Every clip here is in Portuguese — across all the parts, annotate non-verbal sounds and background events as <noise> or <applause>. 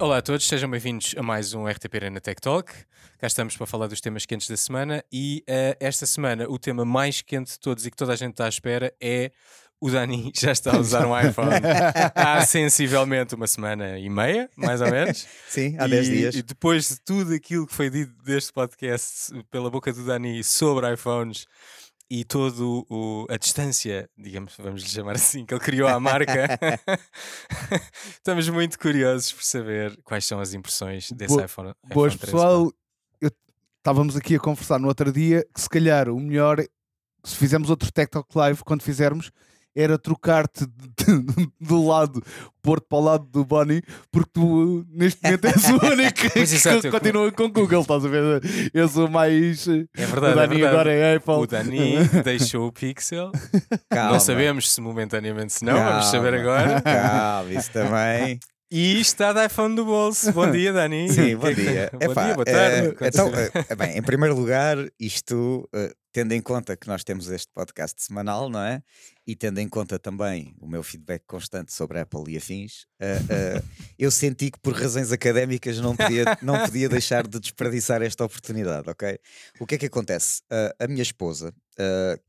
Olá a todos, sejam bem-vindos a mais um RTP Arena Tech Talk. Cá estamos para falar dos temas quentes da semana e uh, esta semana o tema mais quente de todos e que toda a gente está à espera é o Dani <laughs> já está a usar um iPhone <laughs> há sensivelmente uma semana e meia, mais ou menos. <laughs> Sim, há 10 dias. E depois de tudo aquilo que foi dito deste podcast pela boca do Dani sobre iPhones e todo o, a distância, digamos, vamos lhe chamar assim, que ele criou à marca, <laughs> estamos muito curiosos por saber quais são as impressões desse Bo iPhone. Boas, iPhone pessoal. Eu, estávamos aqui a conversar no outro dia que se calhar o melhor, se fizermos outro Tech Talk Live, quando fizermos, era trocar-te do lado, pôr-te para o lado do Bonnie, porque tu neste momento és o <laughs> único que, que continua com Google, estás a ver? És o mais. É verdade. O Dani é verdade. agora é Apple. O Dani deixou o Pixel. <laughs> Calma. Não sabemos se momentaneamente se não, Calma. vamos saber agora. Calma, isso também. E está de iPhone do bolso. Bom <laughs> dia, Dani. Sim, bom dia. bom Epá, dia, boa tarde. Uh, então, uh, bem, em primeiro lugar, isto, uh, tendo em conta que nós temos este podcast semanal, não é? E tendo em conta também o meu feedback constante sobre Apple e afins, eu senti que por razões académicas não podia, não podia deixar de desperdiçar esta oportunidade, ok? O que é que acontece? a minha esposa,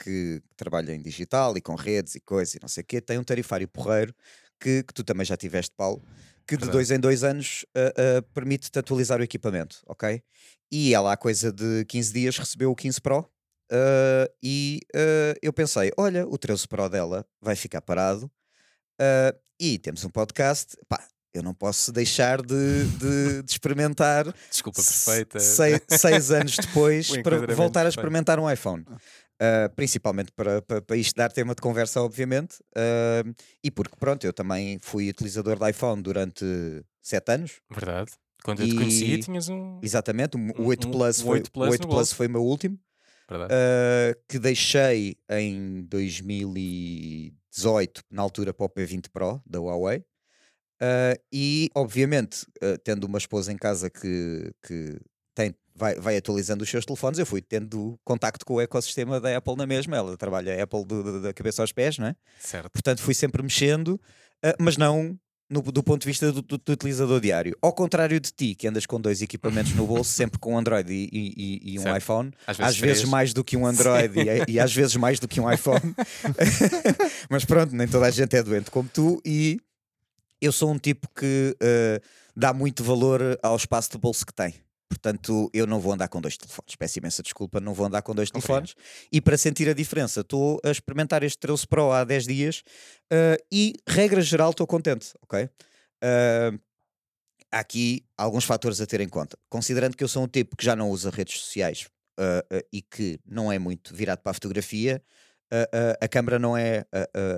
que trabalha em digital e com redes e coisas e não sei o quê, tem um tarifário porreiro que, que tu também já tiveste, Paulo, que de dois em dois anos uh, uh, permite-te atualizar o equipamento, ok? E ela, há coisa de 15 dias, recebeu o 15 Pro uh, e eu pensei: olha, o 13 Pro dela vai ficar parado e temos um podcast, pá. Eu não posso deixar de, de, de experimentar. Desculpa perfeita. Seis, seis anos <laughs> depois para voltar a experimentar um iPhone. Uh, principalmente para, para, para, isto dar tema de conversa, obviamente, uh, e porque, pronto, eu também fui utilizador de iPhone durante sete anos. Verdade. Quando eu te conheci, tinhas um. Exatamente, o 8 Plus, um, foi, 8 Plus, 8 Plus foi o meu último. Uh, que deixei em 2018, na altura para o P20 Pro da Huawei. Uh, e, obviamente, uh, tendo uma esposa em casa que, que tem vai, vai atualizando os seus telefones. Eu fui tendo contacto com o ecossistema da Apple na mesma. Ela trabalha Apple da cabeça aos pés, não é? Certo. Portanto, fui sempre mexendo, uh, mas não no, do ponto de vista do, do, do, utilizador diário. Ao contrário de ti, que andas com dois equipamentos no bolso, sempre com um Android e, e, e um certo. iPhone, às vezes, às vezes mais do que um Android e, e, às vezes mais do que um iPhone. <laughs> Mas pronto, nem toda a gente é doente como tu, e eu sou um tipo que uh, dá muito valor ao espaço de bolso que tem. Portanto, eu não vou andar com dois telefones. Peço imensa desculpa, não vou andar com dois telefones. E para sentir a diferença, estou a experimentar este 13 Pro há 10 dias uh, e, regra geral, estou contente, ok? Uh, há aqui alguns fatores a ter em conta. Considerando que eu sou um tipo que já não usa redes sociais uh, e que não é muito virado para a fotografia, a câmera não é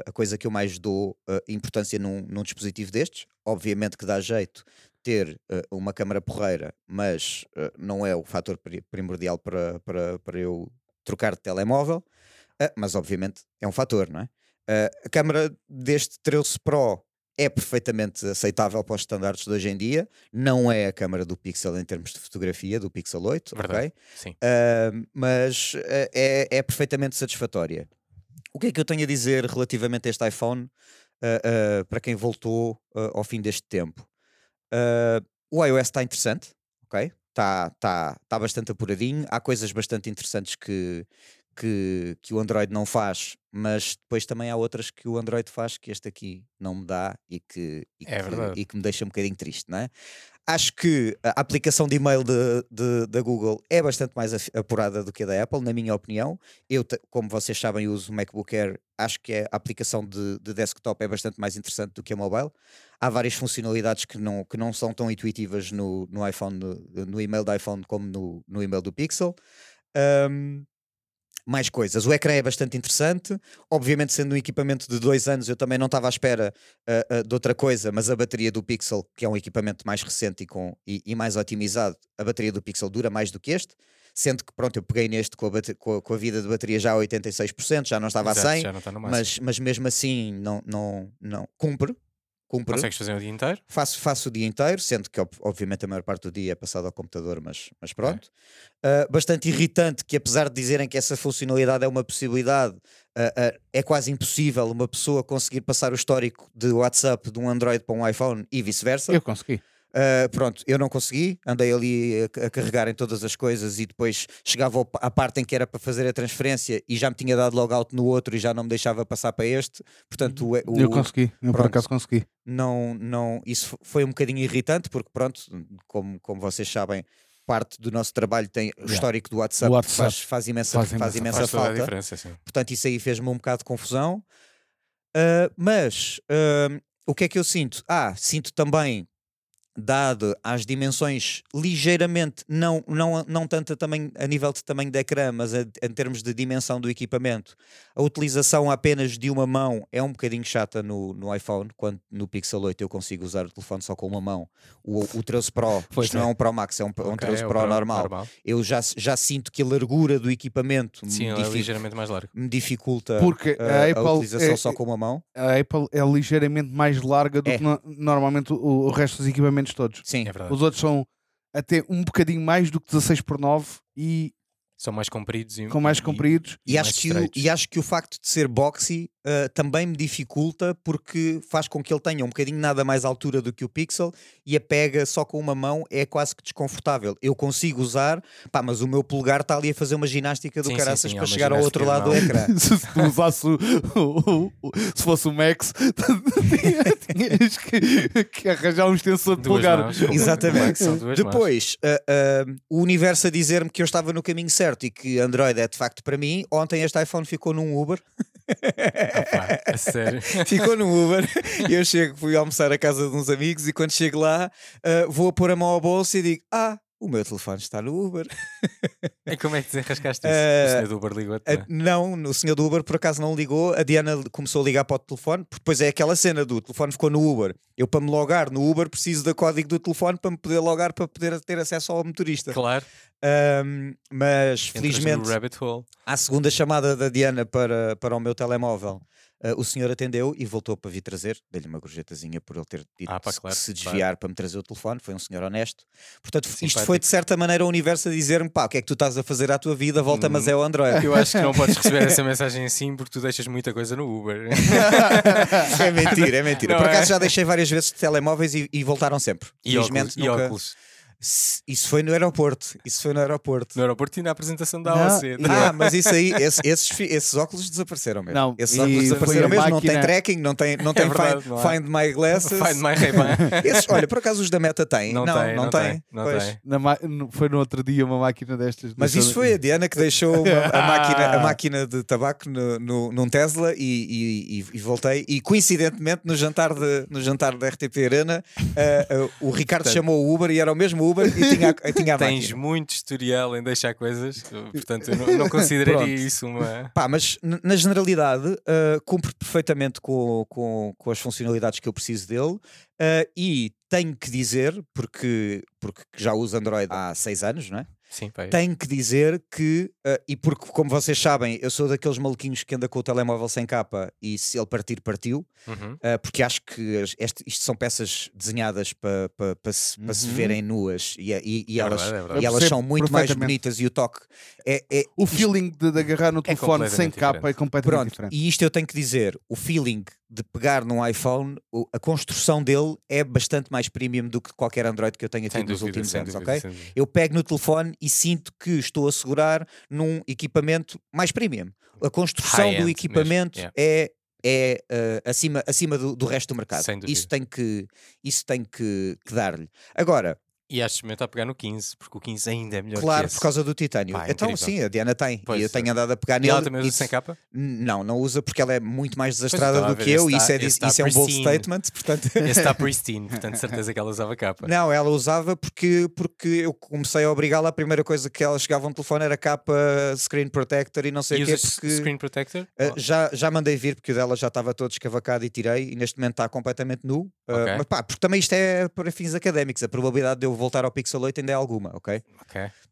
a, coisa que eu mais dou importância num, num dispositivo destes. Obviamente que dá jeito ter uh, uma câmara porreira, mas uh, não é o fator primordial para, para, para eu trocar de telemóvel, uh, mas obviamente é um fator, não é? a câmara deste 13 Pro é perfeitamente aceitável para os estándares de hoje em dia, não é a câmara do Pixel em termos de fotografia, do Pixel 8, Verdade. ok? Sim. mas é, é perfeitamente satisfatória. O que é que eu tenho a dizer relativamente a este iPhone para quem voltou ao fim deste tempo? Uh, o iOS está interessante, ok? Está tá, tá bastante apuradinho. Há coisas bastante interessantes que, que, que o Android não faz, mas depois também há outras que o Android faz que este aqui não me dá e que, e é que, e que me deixa um bocadinho triste, não é? Acho que a aplicação de e-mail da Google é bastante mais apurada do que a da Apple, na minha opinião. Eu, como vocês sabem, uso o MacBook Air. Acho que a aplicação de, de desktop é bastante mais interessante do que a mobile. Há várias funcionalidades que não, que não são tão intuitivas no, no iPhone, no, no e-mail do iPhone como no, no e-mail do Pixel. Um, mais coisas. O ecrã é bastante interessante. Obviamente, sendo um equipamento de dois anos, eu também não estava à espera uh, uh, de outra coisa, mas a bateria do Pixel, que é um equipamento mais recente e, com, e, e, mais otimizado, a bateria do Pixel dura mais do que este. Sendo que, pronto, eu peguei neste com a, com a, com a vida de bateria já a 86%, já não estava Exato, a 100, já não está no mas, mas mesmo assim não, não, não cumpre Cumpre. Consegues fazer o dia inteiro? Faço, faço o dia inteiro, sendo que obviamente a maior parte do dia é passado ao computador, mas, mas pronto. É. Uh, bastante irritante que apesar de dizerem que essa funcionalidade é uma possibilidade, uh, uh, é quase impossível uma pessoa conseguir passar o histórico de WhatsApp de um Android para um iPhone e vice-versa. Eu consegui. Uh, pronto, eu não consegui, andei ali a, a, carregar em todas as coisas e depois chegava à parte em que era para fazer a transferência e já me tinha dado logout no outro e já não me deixava passar para este. Portanto, o, o, eu consegui, eu pronto, por acaso consegui. Não, não, isso foi um bocadinho irritante porque, pronto, como, como vocês sabem, parte do nosso trabalho tem o histórico do WhatsApp, WhatsApp. Faz, faz, imensa, faz, faz imensa, falta. Portanto, isso aí fez-me um bocado de confusão. Uh, mas uh, o que é que eu sinto? Ah, sinto também dado às dimensões ligeiramente, não, não, não tanto também a nível de tamanho de ecrã, mas a, em termos de dimensão do equipamento, a utilização apenas de uma mão é um bocadinho chata no, no iPhone, quando no Pixel 8 eu consigo usar o telefone só com uma mão. O, o 13 Pro, <laughs> pois isto é. não é um Pro Max, é um, okay, um 13 é Pro, Pro normal. normal. Eu já, já sinto que a largura do equipamento Sim, me, é ligeiramente mais largo. me dificulta Porque a, a, Apple a utilização é, só com uma mão. A Apple é ligeiramente mais larga do é. que no, normalmente o, o resto dos equipamentos todos. Sim, é verdade. Os outros são até um bocadinho mais do que 16 por 9 e são mais compridos e, com mais compridos e, e, acho que o, e acho que o facto de ser boxy uh, também me dificulta porque faz com que ele tenha um bocadinho nada mais altura do que o Pixel e a pega só com uma mão é quase que desconfortável. Eu consigo usar, pá, mas o meu polegar está ali a fazer uma ginástica do sim, caraças sim, sim, para chegar ao outro lado do ecrã. <laughs> se tu usasse o, o, o, se fosse o Max, <laughs> tinhas que, que, arranjar um extensor de polegar. Mãos, Exatamente. Depois, uh, uh, o universo a dizer-me que eu estava no caminho certo e que Android é de facto para mim. Ontem este iPhone ficou num Uber. <laughs> Opa, sério. <laughs> Ficou no Uber eu chego, fui almoçar à casa de uns amigos e quando chego lá uh, vou a pôr a mão ao bolso e digo: Ah, o meu telefone está no Uber. E como é que desenrascaste isso? Uh, o senhor do Uber ligou uh, Não, o senhor do Uber por acaso não ligou. A Diana começou a ligar para o telefone, porque depois é aquela cena do telefone ficou no Uber. Eu, para me logar no Uber, preciso do código do telefone para me poder logar para poder ter acesso ao motorista. Claro. Um, mas felizmente, à segunda chamada da Diana para, para o meu telemóvel, Uh, o senhor atendeu e voltou para vir trazer, dei-lhe uma gorjetazinha por ele ter dito ah, pá, claro, se desviar claro. para me trazer o telefone, foi um senhor honesto. Portanto, Simpático. isto foi de certa maneira o universo a dizer-me: pá, o que é que tu estás a fazer à tua vida? Volta, hum, mas é o Android. Eu acho que não podes <laughs> receber essa mensagem assim porque tu deixas muita coisa no Uber. é mentira, é mentira. Não por acaso é? já deixei várias vezes de telemóveis e, e voltaram sempre. E Felizmente óculos, nunca. E óculos. Isso foi no aeroporto. Isso foi no aeroporto. No aeroporto e na apresentação da AOC. Ah, mas isso aí, esse, esses, esses óculos desapareceram mesmo. Não, esses óculos desapareceram mesmo. Máquina... Não tem tracking, não tem, não tem é verdade, find, não find, My Glasses. Find My Ray-Ban. <laughs> olha, por acaso os da Meta têm. Não, não, tem, não, não tem. Não tem. Foi no outro dia uma máquina destas. Mas isso foi a Diana que deixou uma, a, <laughs> máquina, a máquina de tabaco no, no, num Tesla e, e, e, voltei. E coincidentemente no jantar, de, no jantar da RTP Arena, uh, uh, o Ricardo chamou o Uber e era o mesmo Uber e tinha tinha a Tens máquina. muito historial em deixar coisas, <laughs> portanto eu não, não consideraria isso uma. Pá, mas na generalidade uh, cumpre perfeitamente com, com, com as funcionalidades que eu preciso dele. Uh, e tenho que dizer, porque, porque já uso Android há seis anos, não é? Sim, pai. Tenho que dizer que, uh, e porque, como vocês sabem, eu sou daqueles maluquinhos que anda com o telemóvel sem capa e se ele partir, partiu, uhum. uh, porque acho que este, isto são peças desenhadas para pa, pa se, uhum. se verem nuas e, e, e é elas, verdade, é e elas são muito mais bonitas e o toque é. é o feeling de, de agarrar no é telefone sem capa diferente. é completamente Pronto, diferente. E isto eu tenho que dizer: o feeling de pegar num iPhone, a construção dele é bastante mais premium do que qualquer Android que eu tenha tido nos últimos anos, dúvida, ok? Eu pego no telefone e sinto que estou a segurar num equipamento mais premium. A construção do equipamento é é uh, acima, acima do, do, resto do mercado. Isso tem que, isso tem que, que dar-lhe. Agora, e acho que está a pegar no 15, porque o 15 ainda é melhor Claro, que por causa do titânio. Pá, então, sim, a Diana tem. Pois, e eu tenho andado a pegar nele. E ela também usa isso... sem capa? Não, não usa porque ela é muito mais desastrada do que eu. e isso, é, isso é um bold statement. Portanto... Esse está <laughs> pristine, portanto, certeza que ela usava capa. Não, ela usava porque, porque eu comecei a obrigá-la. A primeira coisa que ela chegava no telefone era capa, screen protector e não sei o quê. Porque... Screen protector? Uh, já, já mandei vir porque o dela já estava todo escavacado e tirei. E neste momento está completamente nu. Uh, okay. Mas pá, porque também isto é para fins académicos. A probabilidade de eu voltar ao Pixel 8 ainda é alguma, ok?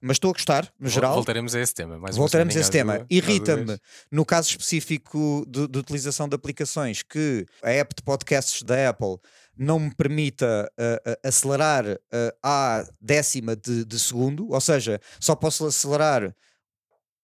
Mas estou a gostar, no geral. Voltaremos a esse tema. Mais Voltaremos a esse tema. Irrita-me, no caso específico de, de, utilização de aplicações, que a app de podcasts da Apple não me permita uh, uh, acelerar uh, à décima de, de segundo, ou seja, só posso acelerar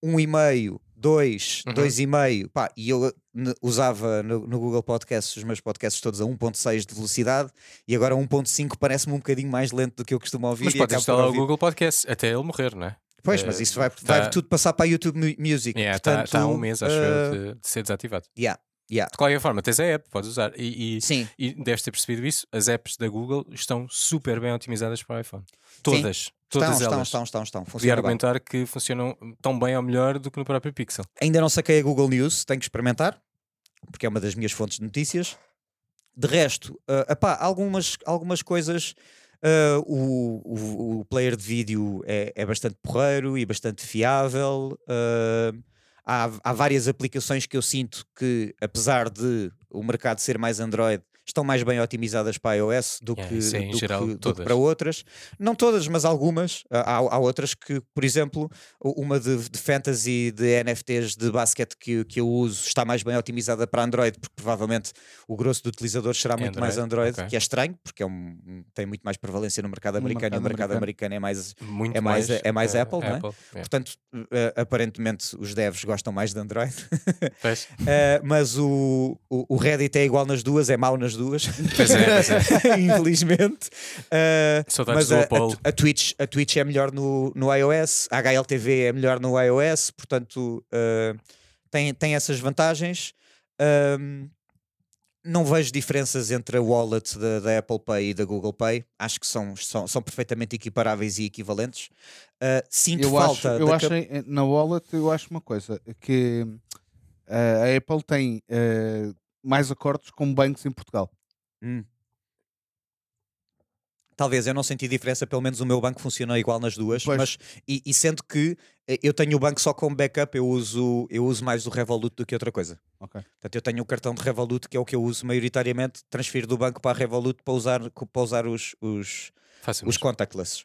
um e meio 2, uhum. 2,5, pá, e eu usava no, no, Google Podcasts os meus podcasts todos a 1.6 de velocidade e agora 1.5 parece-me um bocadinho mais lento do que eu costumo ouvir. Mas podes instalar o Google Podcasts até ele morrer, não é? Pois, mas isso vai, vai tá... tudo passar para a YouTube Music. Está yeah, tá, tá há um mês, acho uh... de, de ser desativado. Yeah. Yeah. De qualquer forma, tens a app, podes usar. E, e, Sim. e deves ter percebido isso. As apps da Google estão super bem otimizadas para o iPhone. Todas. Sim. Todas estão, elas. Estão, estão, estão, estão. Podia argumentar bem. que funcionam tão bem ou melhor do que no próprio Pixel. Ainda não saquei a Google News, tenho que experimentar, porque é uma das minhas fontes de notícias. De resto, uh, epá, algumas, algumas coisas. Uh, o, o, o, player de vídeo é, é bastante porreiro e bastante fiável. Uh, há, há várias aplicações que eu sinto que, apesar de o mercado ser mais Android, estão mais bem otimizadas para iOS do, yeah, que, sim, do, geral, que, do que, para outras. Não todas, mas algumas. Há, há outras que, por exemplo, uma de, de, fantasy de NFTs de basquete que, que eu uso está mais bem otimizada para Android, porque provavelmente o grosso do utilizador será muito Android, mais Android, okay. que é estranho, porque é um, tem muito mais prevalência no mercado americano no mercado e o mercado americano, americano é mais, muito é mais, mais, é mais uh, Apple, Apple, não é? Yeah. Portanto, uh, aparentemente os devs gostam mais de Android. uh, <laughs> mas o, o, o Reddit é igual nas duas, é mau nas duas. Pois é, pois é. <laughs> Infelizmente. Uh, mas a, a, a, Twitch, a Twitch é melhor no, no iOS, a HLTV é melhor no iOS, portanto uh, tem, tem essas vantagens. Um, não vejo diferenças entre a wallet da, da, Apple Pay e da Google Pay. Acho que são, são, são perfeitamente equiparáveis e equivalentes. Uh, sinto eu falta. Acho, eu acho cap... na wallet eu acho uma coisa que uh, a Apple tem uh, mais acordos com bancos em Portugal. Hum. Talvez, eu não senti diferença, pelo menos o meu banco funciona igual nas duas, pois. mas e, e, sendo que eh, eu tenho o banco só como backup, eu uso, eu uso mais o Revolut do que outra coisa. Okay. Portanto, eu tenho o cartão de Revolut, que é o que eu uso maioritariamente, transfiro do banco para a Revolut para usar, para usar os, os, os contactless.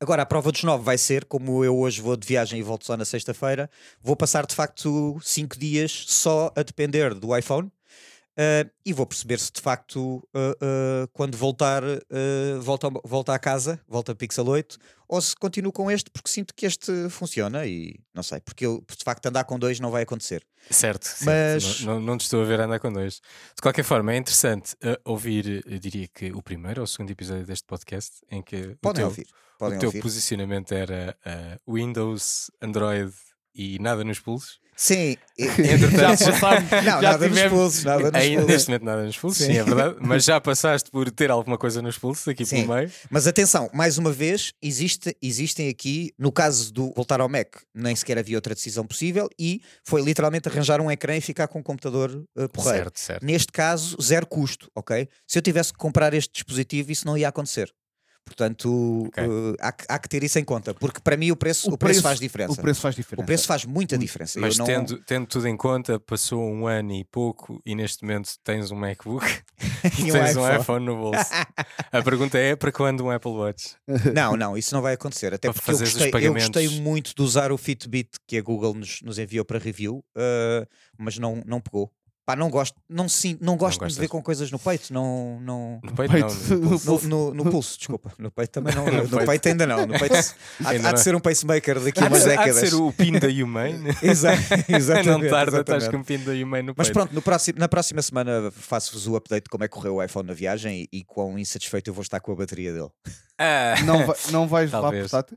Agora, a prova dos nove vai ser, como eu hoje vou de viagem e volto só na sexta-feira, vou passar de facto cinco dias só a depender do iPhone Uh, e vou perceber se de facto, uh, uh, quando voltar, volta, volta à casa, volta a Pixel 8, ou se continuo com este, porque sinto que este funciona e não sei, porque eu, de facto andar com dois não vai acontecer. Certo, mas certo. Não, não, te estou a ver andar com dois. De qualquer forma, é interessante ouvir, eu diria que o primeiro ou o segundo episódio deste podcast, em que Podem o teu, ouvir. Podem o teu ouvir. posicionamento era Windows, Android e nada nos pulsos. Sim, <laughs> já passámos. <laughs> Não, já nada tivemos, nos pulsos, nada nos ainda, Neste momento nada nos pulsos, sim. sim. é verdade. <laughs> Mas já passaste por ter alguma coisa nos pulsos aqui sim. pelo meio. Mas atenção, mais uma vez, existe, existem aqui, no caso do voltar ao Mac, nem sequer havia outra decisão possível e foi literalmente arranjar um ecrã e ficar com um computador uh, porreiro. Certo, certo. Neste caso, zero custo, ok? Se eu tivesse que comprar este dispositivo, isso não ia acontecer. Portanto, okay. uh, há, há, que ter isso em conta, porque para mim o preço, o, o preço, preço, faz diferença. O preço faz diferença. O preço faz muita diferença. Mas não... tendo, tendo tudo em conta, passou um ano e pouco e neste momento tens um MacBook <laughs> e, tens um iPhone no bolso. <laughs> A pergunta é para quando um Apple Watch? Não, não, isso não vai acontecer. Até porque eu gostei, eu gostei, muito de usar o Fitbit que a Google nos, nos enviou para review, uh, mas não, não pegou. Pá, não gosto, não, sim, não gosto não de ver com coisas no peito, não. não... No peito, peito não, no, pulso. No, no, no, pulso, desculpa. No peito também não. <laughs> no, peito. peito. ainda não. No peito há, <laughs> há de ser um pacemaker daqui a umas décadas. Há de ser o pin da Humane. <laughs> Exato, exatamente. não tarda, estás com o pin da Humane no peito. Mas pronto, no próximo, na próxima semana faço-vos o update de como é que correu o iPhone na viagem e, e quão insatisfeito eu vou estar com a bateria dele. Ah, não, vai, não vais levar portátil?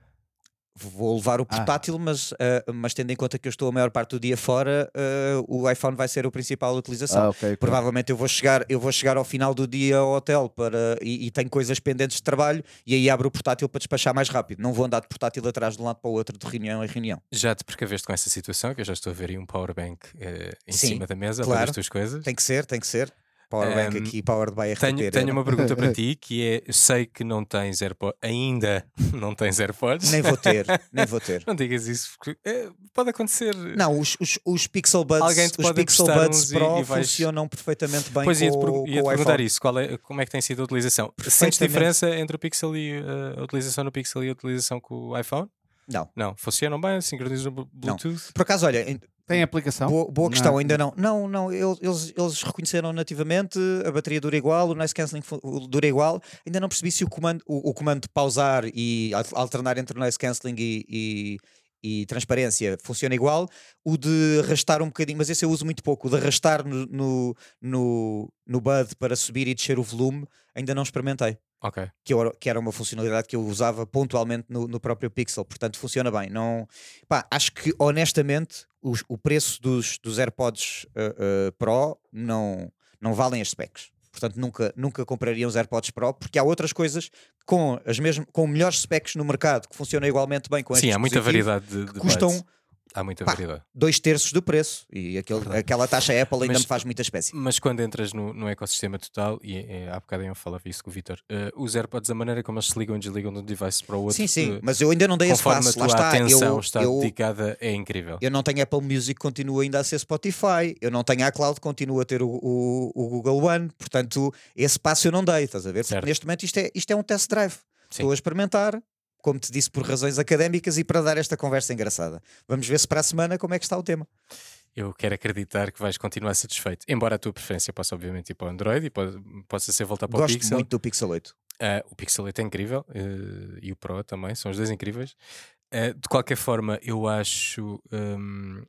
Vou levar o ah. portátil, ah. mas, uh, mas tendo em conta que eu estou a maior parte do dia fora, uh, o iPhone vai ser a principal utilização. Ah, okay, Provavelmente eu vou chegar, eu vou chegar ao final do dia ao hotel para, e, e, tenho coisas pendentes de trabalho e aí abro o portátil para despachar mais rápido. Não vou andar de portátil atrás de um lado para o outro, de reunião em reunião. Já te precaveste com essa situação, que eu já estou a ver aí um powerbank uh, em Sim, cima da mesa claro. para as tuas coisas? Tem que ser, tem que ser. Powerbank um, aqui, powered by RTP. Tenho, tenho uma pergunta para <laughs> ti que é: eu sei que não tens AirPods, ainda <laughs> não tens AirPods. Nem vou ter, <laughs> nem vou ter. não digas isso, porque é, pode acontecer. Não, os, os, os Pixel Buds, Alguém te os Pixel Buds Pro e, e vais... funcionam perfeitamente bem pois com, ia te, com ia -te perguntar isso: qual é, como é que tem sido a utilização? Sentes diferença entre o Pixel e uh, a utilização no Pixel e a utilização com o iPhone? Não. Não, funcionam bem, sincronizam Bluetooth? Não. Por acaso, olha, tem aplicação? Boa, boa questão, não. ainda não. Não, não, eles, eles reconheceram nativamente, a bateria dura igual, o noise cancelling dura igual. Ainda não percebi se o comando, o, o comando de pausar e alternar entre noise cancelling e, e, e transparência funciona igual. O de arrastar um bocadinho, mas esse eu uso muito pouco. O de arrastar no, no, no, no Bud para subir e descer o volume, ainda não experimentei. Ok. Que, eu, que era uma funcionalidade que eu usava pontualmente no, no próprio Pixel, portanto funciona bem. Não, pá, acho que honestamente o, o preço dos, dos AirPods uh, uh, Pro não, não valem as specs. Portanto, nunca, nunca compraria uns AirPods Pro, porque há outras coisas com, as mesmas, com melhores specs no mercado que funcionam igualmente bem com Sim, há muita variedade de, de custam. Há muita Pá, variedade. dois terços do preço e aquele, aquela taxa Apple ainda Mas- me faz muita espécie. Mas quando entras no, no ecossistema total, e é, há bocado eu falava isso com o Vitor, eh, os AirPods, a maneira como eles se ligam e desligam de um device para o outro, Sim, sim, eh, mas eu ainda não dei esse passo. Lá está, atenção eu, está eu, dedicada, é incrível. eu não tenho Apple Music, continua ainda a ser Spotify. Eu não tenho a Cloud, continua a ter o, o, o Google One. Portanto, esse passo eu não dei, estás a ver? Porque Certo. neste momento isto é, isto é um test drive. Sim. Estou a experimentar, como te disse, por razões académicas e para dar esta conversa engraçada. Vamos ver se para a semana como é que está o tema. Eu quero acreditar que vais continuar satisfeito, embora a tua preferência possa obviamente ir para o Android e pode- possa ser voltar para o Gosto Pixel. muito do Pixel 8. Ah, o Pixel 8 é incrível eh, e o Pro também, são os dois incríveis. Ah, de qualquer forma, eu acho hum,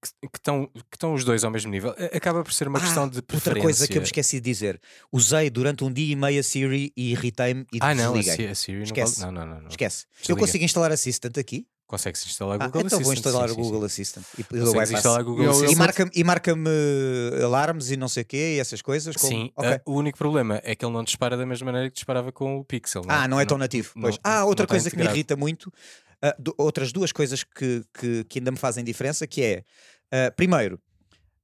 que estão que estão os dois ao mesmo nível. Acaba por ser uma Ah, questão de preferência. Outra coisa que eu me esqueci de dizer. Usei durante um dia e meio a Siri e irritei-me e Ah, não, a desliguei. Siri, a Siri não, Esquece. não, não, não, não. Esquece. Eu Desliga. consigo instalar Assistant aqui? Consegues instalar Ah, Google então vou Assistant, instalar sim, o sim, sim. Google Assistant e, e bypass. instalar Google Eu- eu- E Assistant. marca-me e marca-me alarmes e não sei o quê e essas coisas. como- Sim, Ok. ah, o único problema é que ele não dispara da mesma maneira que disparava com o Pixel. Ah, não é tão nativo. não- Pois. não- ah, outra não coisa que me irrita muito, ah, du- outras duas coisas que, que, que ainda me fazem diferença, que é, ah, primeiro,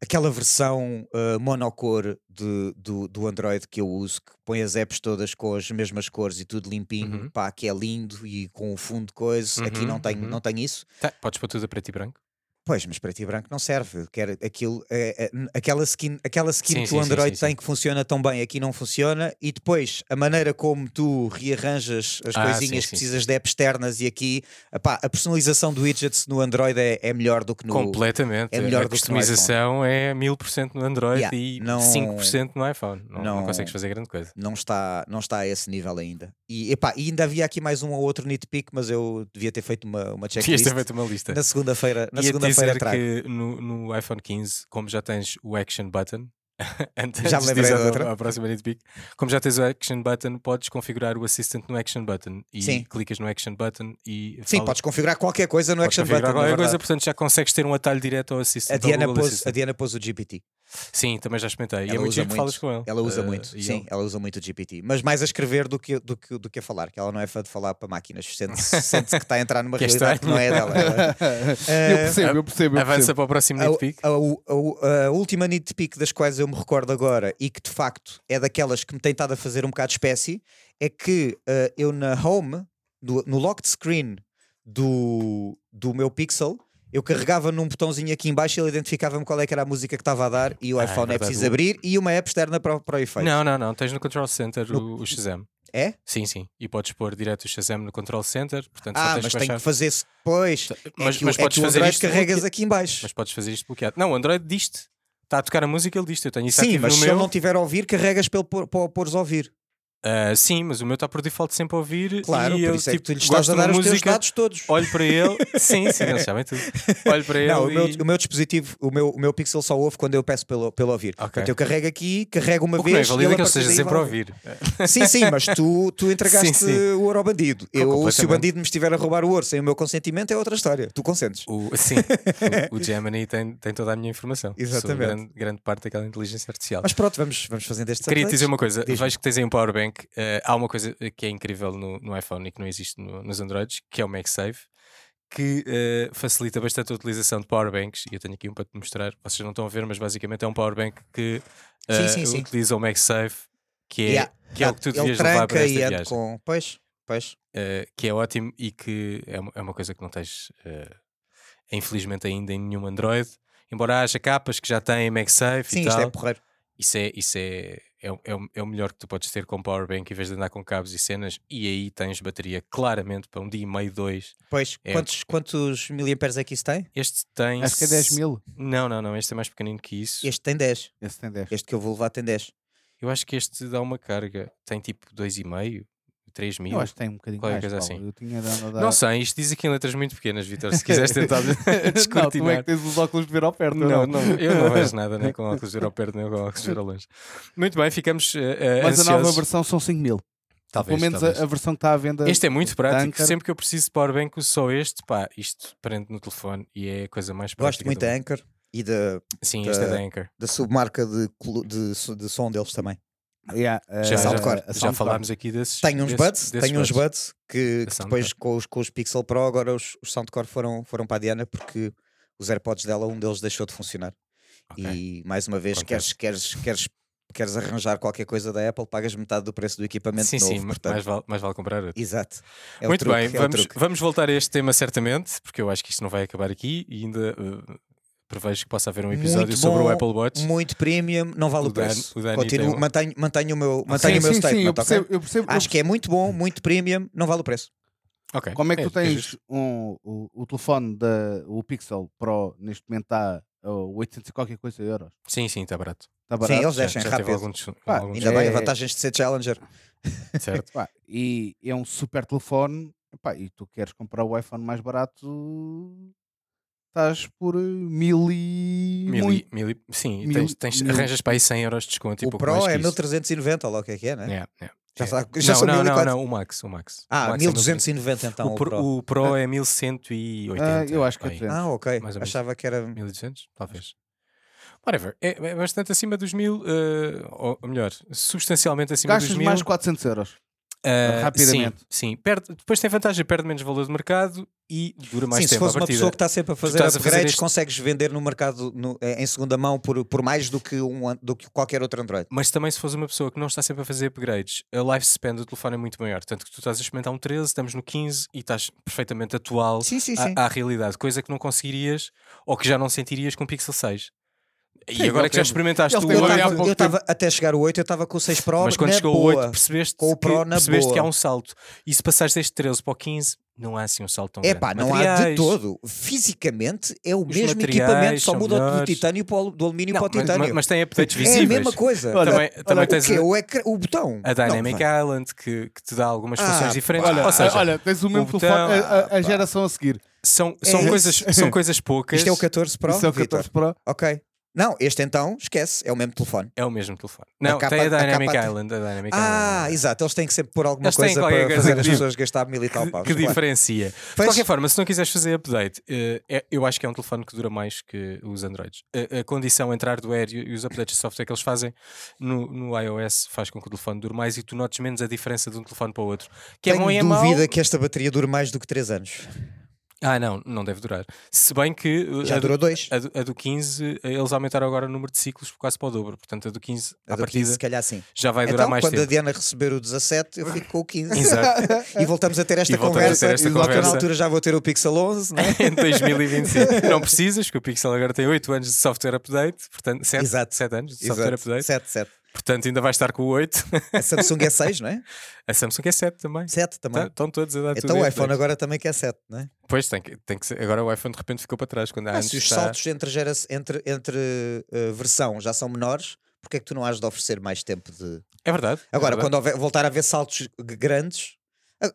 aquela versão ah, monocor de, do, do Android que eu uso, que põe as apps todas com as mesmas cores e tudo limpinho, Uhum. pá, que é lindo e com o fundo de coisa. Aqui Uhum, não tenho, uhum. não tenho isso. Tá, podes pôr tudo a preto e branco. Pois, mas preto e branco não serve. Quer aquilo, é, é, aquela skin, aquela skin Sim, que o Android sim, tem sim. que funciona tão bem, aqui não funciona. E depois, a maneira como tu rearranjas as Ah, coisinhas que precisas de apps externas e aqui, epá, a personalização do widgets no Android é, é melhor do que no. Completamente. é melhor a do que no customização é 1000% no Android Yeah, e não- 5% no iPhone. Não, não não- consegues fazer grande coisa. Não está, não está a esse nível ainda. E, epá, e ainda havia aqui mais um ou outro nitpick, mas eu devia ter feito uma, uma Devias checklist. ter feito uma lista. Na segunda-feira, na Ia segunda-feira dizer que no, no iPhone 15, como já tens o Action Button, <laughs> antes, Já me lembrei da a- outra. a próxima nitpick, como já tens o Action Button, podes configurar o Assistant no Action Button e Sim. clicas no Action Button e Sim, fala- podes configurar qualquer coisa no podes Action Button. qualquer coisa, portanto já consegues ter um atalho direto ao Assistant. A Diana, pôs, a Assistant. Diana pôs o GPT. Sim, também já experimentei. e é Ela muito usa muito. falas com ele. Ela usa Eh, muito, sim, ele- ela usa muito o GPT. Mas mais a escrever do que, do que, do que a falar, que ela não é fã de falar para máquinas. Sente-se <laughs> sente que está a entrar numa Que realidade que não é dela. Ela- <laughs> eu percebo, eu percebo. Eu Avança percebo. para o próximo A, nitpick. a, a- a última nitpick das quais eu me recordo agora e que de facto é daquelas que me tem estado a fazer um bocado de espécie é que eh, eu na home, do- no locked screen do, do meu Pixel, eu carregava num botãozinho aqui em baixo e ele identificava-me qual é que era a música que estava a dar e o Ah, é iPhone é, verdade. preciso abrir e uma app externa para, o- para o efeito. Não, não, não. Tens no Control Center o, o Shazam. É? Sim, sim. E podes pôr direto o Shazam no Control Center. Portanto, Ah, mas baixar. que fazer se depois. Mas, é que, mas é podes que o fazer Android isto carregas bloqueado. aqui em baixo. Mas podes fazer isto bloqueado. Não, o Android diz-te. Está a tocar a música, ele diz-te. Eu tenho isso Sim, mas no se meu. ele não tiver a ouvir, carregas para o pôres a ouvir. Ah, sim, mas o meu está por default sempre a ouvir. Claro, e por eu, isso é que tipo, tu lhe estás a dar os teus dados todos. Olho para ele. <laughs> sim, sim, eles sabem tudo. Olho para ele. Não, o meu, e... o meu dispositivo, o meu, o meu Pixel só ouve quando eu peço pelo, pelo ouvir. Ok. Portanto, eu carrego aqui, carrego uma O que não é vez. e válido que ele esteja sempre a ouvir. <laughs> Sim, sim, mas tu, tu entregaste Sim, sim. o ouro ao bandido. Eu, se o bandido me estiver a roubar o ouro sem o meu consentimento, é outra história. Tu consentes. O, sim, o, o Gemini tem, tem toda a minha informação. Exatamente. grande, grande parte daquela inteligência artificial. Mas pronto, vamos, vamos fazendo estes Queria te dizer uma coisa, vejo que tens aí um powerbank. Eh, há uma coisa que é incrível no, no iPhone e que não existe no- nos Androids, que é o MagSafe, que eh, facilita bastante a utilização de powerbanks. E eu tenho aqui um para te mostrar. Vocês não estão a ver, mas basicamente é um powerbank que eh, Sim, sim, sim. utiliza o MagSafe, que é, Yeah, que é o que tu devias levar para esta anda viagem. com. Pois, pois. Eh, que é ótimo e que é, uma- é uma coisa que não tens, eh, infelizmente, ainda em nenhum Android. Embora haja capas que já têm MagSafe Sim, e isto tal. é porreiro. Isso é, isso é, é, o- é, o- é o melhor que tu podes ter com powerbank em vez de andar com cabos e cenas. E aí tens bateria claramente para um dia e meio, dois. Pois, É. quantos, quantos miliamperes é que isso tem? Este tem. Acho que é 10 mil. Não, não, não. Este é mais pequenino que isso. Este tem 10. Esse tem 10. Este que eu vou levar tem 10. Eu acho que este dá uma carga. Tem tipo dois e meio, 3 mil. Eu acho que tem um bocadinho mais. Coisa assim. Eu tinha dado dar... Não sei, isto diz aqui em letras muito pequenas, Vitor. Se <laughs> quiseres tentar descortinar. não, tu é que tens os óculos de ver ao perto. Não, não, eu não vejo nada, nem <laughs> com óculos de ver ao perto, nem com óculos de ver ao longe. Muito bem, ficamos. Uh, Mas ansiosos. a nova versão são 5 mil. Talvez, Pelo menos a, a, versão que está à venda. Este é muito prático. Sempre que eu preciso de powerbank, só este. Pá, isto prende no telefone e é a coisa mais prática. Gosto muito da Anchor e da, Sim, da, é da Anchor. da submarca de, de, de som deles também. Yeah, uh, já, já, já falámos aqui desses. Tenho uns buds, desses tenho uns buds que, que depois com os, com os Pixel Pro agora os, os Soundcore foram, foram para a Diana porque os AirPods dela, um deles deixou de funcionar. Okay. E mais uma vez, queres, queres, queres queres arranjar qualquer coisa da Apple, pagas metade do preço do equipamento sim, novo. Sim, portanto... mais, vale, mais vale comprar outro. Exato. É Muito truque, bem, é vamos, vamos voltar a este tema certamente, porque eu acho que isto não vai acabar aqui e ainda uh, prevejo que possa haver um episódio bom, sobre o Apple Watch. Muito premium, não vale o, o preço. Dan, o Continuo, um... mantenho, mantenho o meu, mantenho sim, o meu sim, statement. Sim, eu percebo, okay? eu percebo, acho que é muito bom, muito premium, não vale o preço. Okay. Como é que é, tu tens é um, o, o telefone da o Pixel Pro neste momento está a 800 e qualquer coisa euros? Sim, sim, está barato. Tá barato. Sim, eles deixam já, já rápido. Alguns, Pá, alguns ainda é... bem, vantagens de ser Challenger. Certo. <laughs> Pá, e é um super telefone. Pá, e tu queres comprar o iPhone mais barato, estás por mil e. Mil, e, mil e sim, mil, tens, tens, mil... arranjas para aí 100 euros de desconto. O Pro é 1390, logo o que é que é, né? Yeah, yeah. Já, é. sabe, já não, não, não, não, o Max, o Max. Ah, o Max 1290 é então. O, Pro, o Pro é 1180. Ah, eu acho que é Ah, ok. Achava que era 1200, talvez. Whatever, é, é bastante acima dos mil, uh, ou melhor, substancialmente acima Gastas dos mil. mais 400 euros. Uh, Rapidamente. Sim, sim. Perde, depois tem vantagem, perde menos valor de mercado e dura mais sim, tempo. Se fosse uma pessoa que está sempre a fazer upgrades, a fazer este... consegues vender no mercado no, eh, em segunda mão por, por mais do que, um, do que qualquer outro Android. Mas também, se fosse uma pessoa que não está sempre a fazer upgrades, a lifespan do telefone é muito maior. Tanto que tu estás a experimentar um 13, estamos no 15 e estás perfeitamente atual sim, sim, à, à realidade, coisa que não conseguirias ou que já não sentirias com o Pixel 6. E Sim, agora que já experimentaste o 8, eu estava até chegar o 8, eu estava com o 6 Pro, mas quando chegou o 8 percebeste, com o Pro que, percebeste que há um salto. E se passares deste 13 para o 15, não há assim um salto tão é grande. Pá, não há de todo. Fisicamente é o mesmo equipamento, só muda melhores. do titânio para o, do alumínio não, para o titânio. Mas, mas tem updates visíveis. É a mesma coisa. Olha, também, olha, também tens o, o, ecrã, o botão. A Dynamic não, Island que, que, te dá algumas ah, funções diferentes. Olha, Ou seja, olha tens o mesmo o telefone, a, a, geração a seguir. São, são, é coisas, <laughs> são coisas poucas. Isto é o 14 Pro? Isto é o 14 Pro. Ok. Não, este então, esquece, é o mesmo telefone. É o mesmo telefone. Não, a capa, tem a Dynamic a Island. A Dynamic ah, Island. exato, eles têm que sempre pôr alguma eles coisa para fazer as pessoas gastar mil e tal paus. Que claro. diferencia. De qualquer forma, se não quiseres fazer update, uh, eu acho que é um telefone que dura mais que os Androids. A condição entre hardware e os updates de software que eles fazem no, no iOS faz com que o telefone dure mais e tu notes menos a diferença de um telefone para o outro. Que Tenho é bom e é dúvida que esta bateria dure mais do que 3 anos. Ah, não, não deve durar. Se bem que. Uh, Já durou dois. A do, a do 15, eles aumentaram agora o número de ciclos por quase para o dobro. Portanto, a do 15, a do partida, 15, se calhar sim. já vai durar então, mais quando tempo. a Diana receber o 17, eu fico com o 15. Exato. <laughs> e voltamos a ter esta conversa. Ter esta conversa. na altura já vou ter o Pixel 11, não é? <laughs> em 2025. não precisas, que o Pixel agora tem 8 anos de software update. Portanto, 7, Exato. 7 anos de software Exato. update. 7, 7. Portanto, ainda vai estar com o 8. A Samsung é 6, não é? <laughs> A Samsung é 7 também. 7 também. Tá, estão todos a dar Então o iPhone agora também quer 7, não é? Pois tem que, tem que ser. Agora o iPhone de repente ficou para trás. Quando Mas se os está... saltos entre, gera entre, entre uh, versão já são menores, porque é que tu não has de oferecer mais tempo de. É verdade. Agora, é verdade. quando houver, voltar a haver saltos grandes,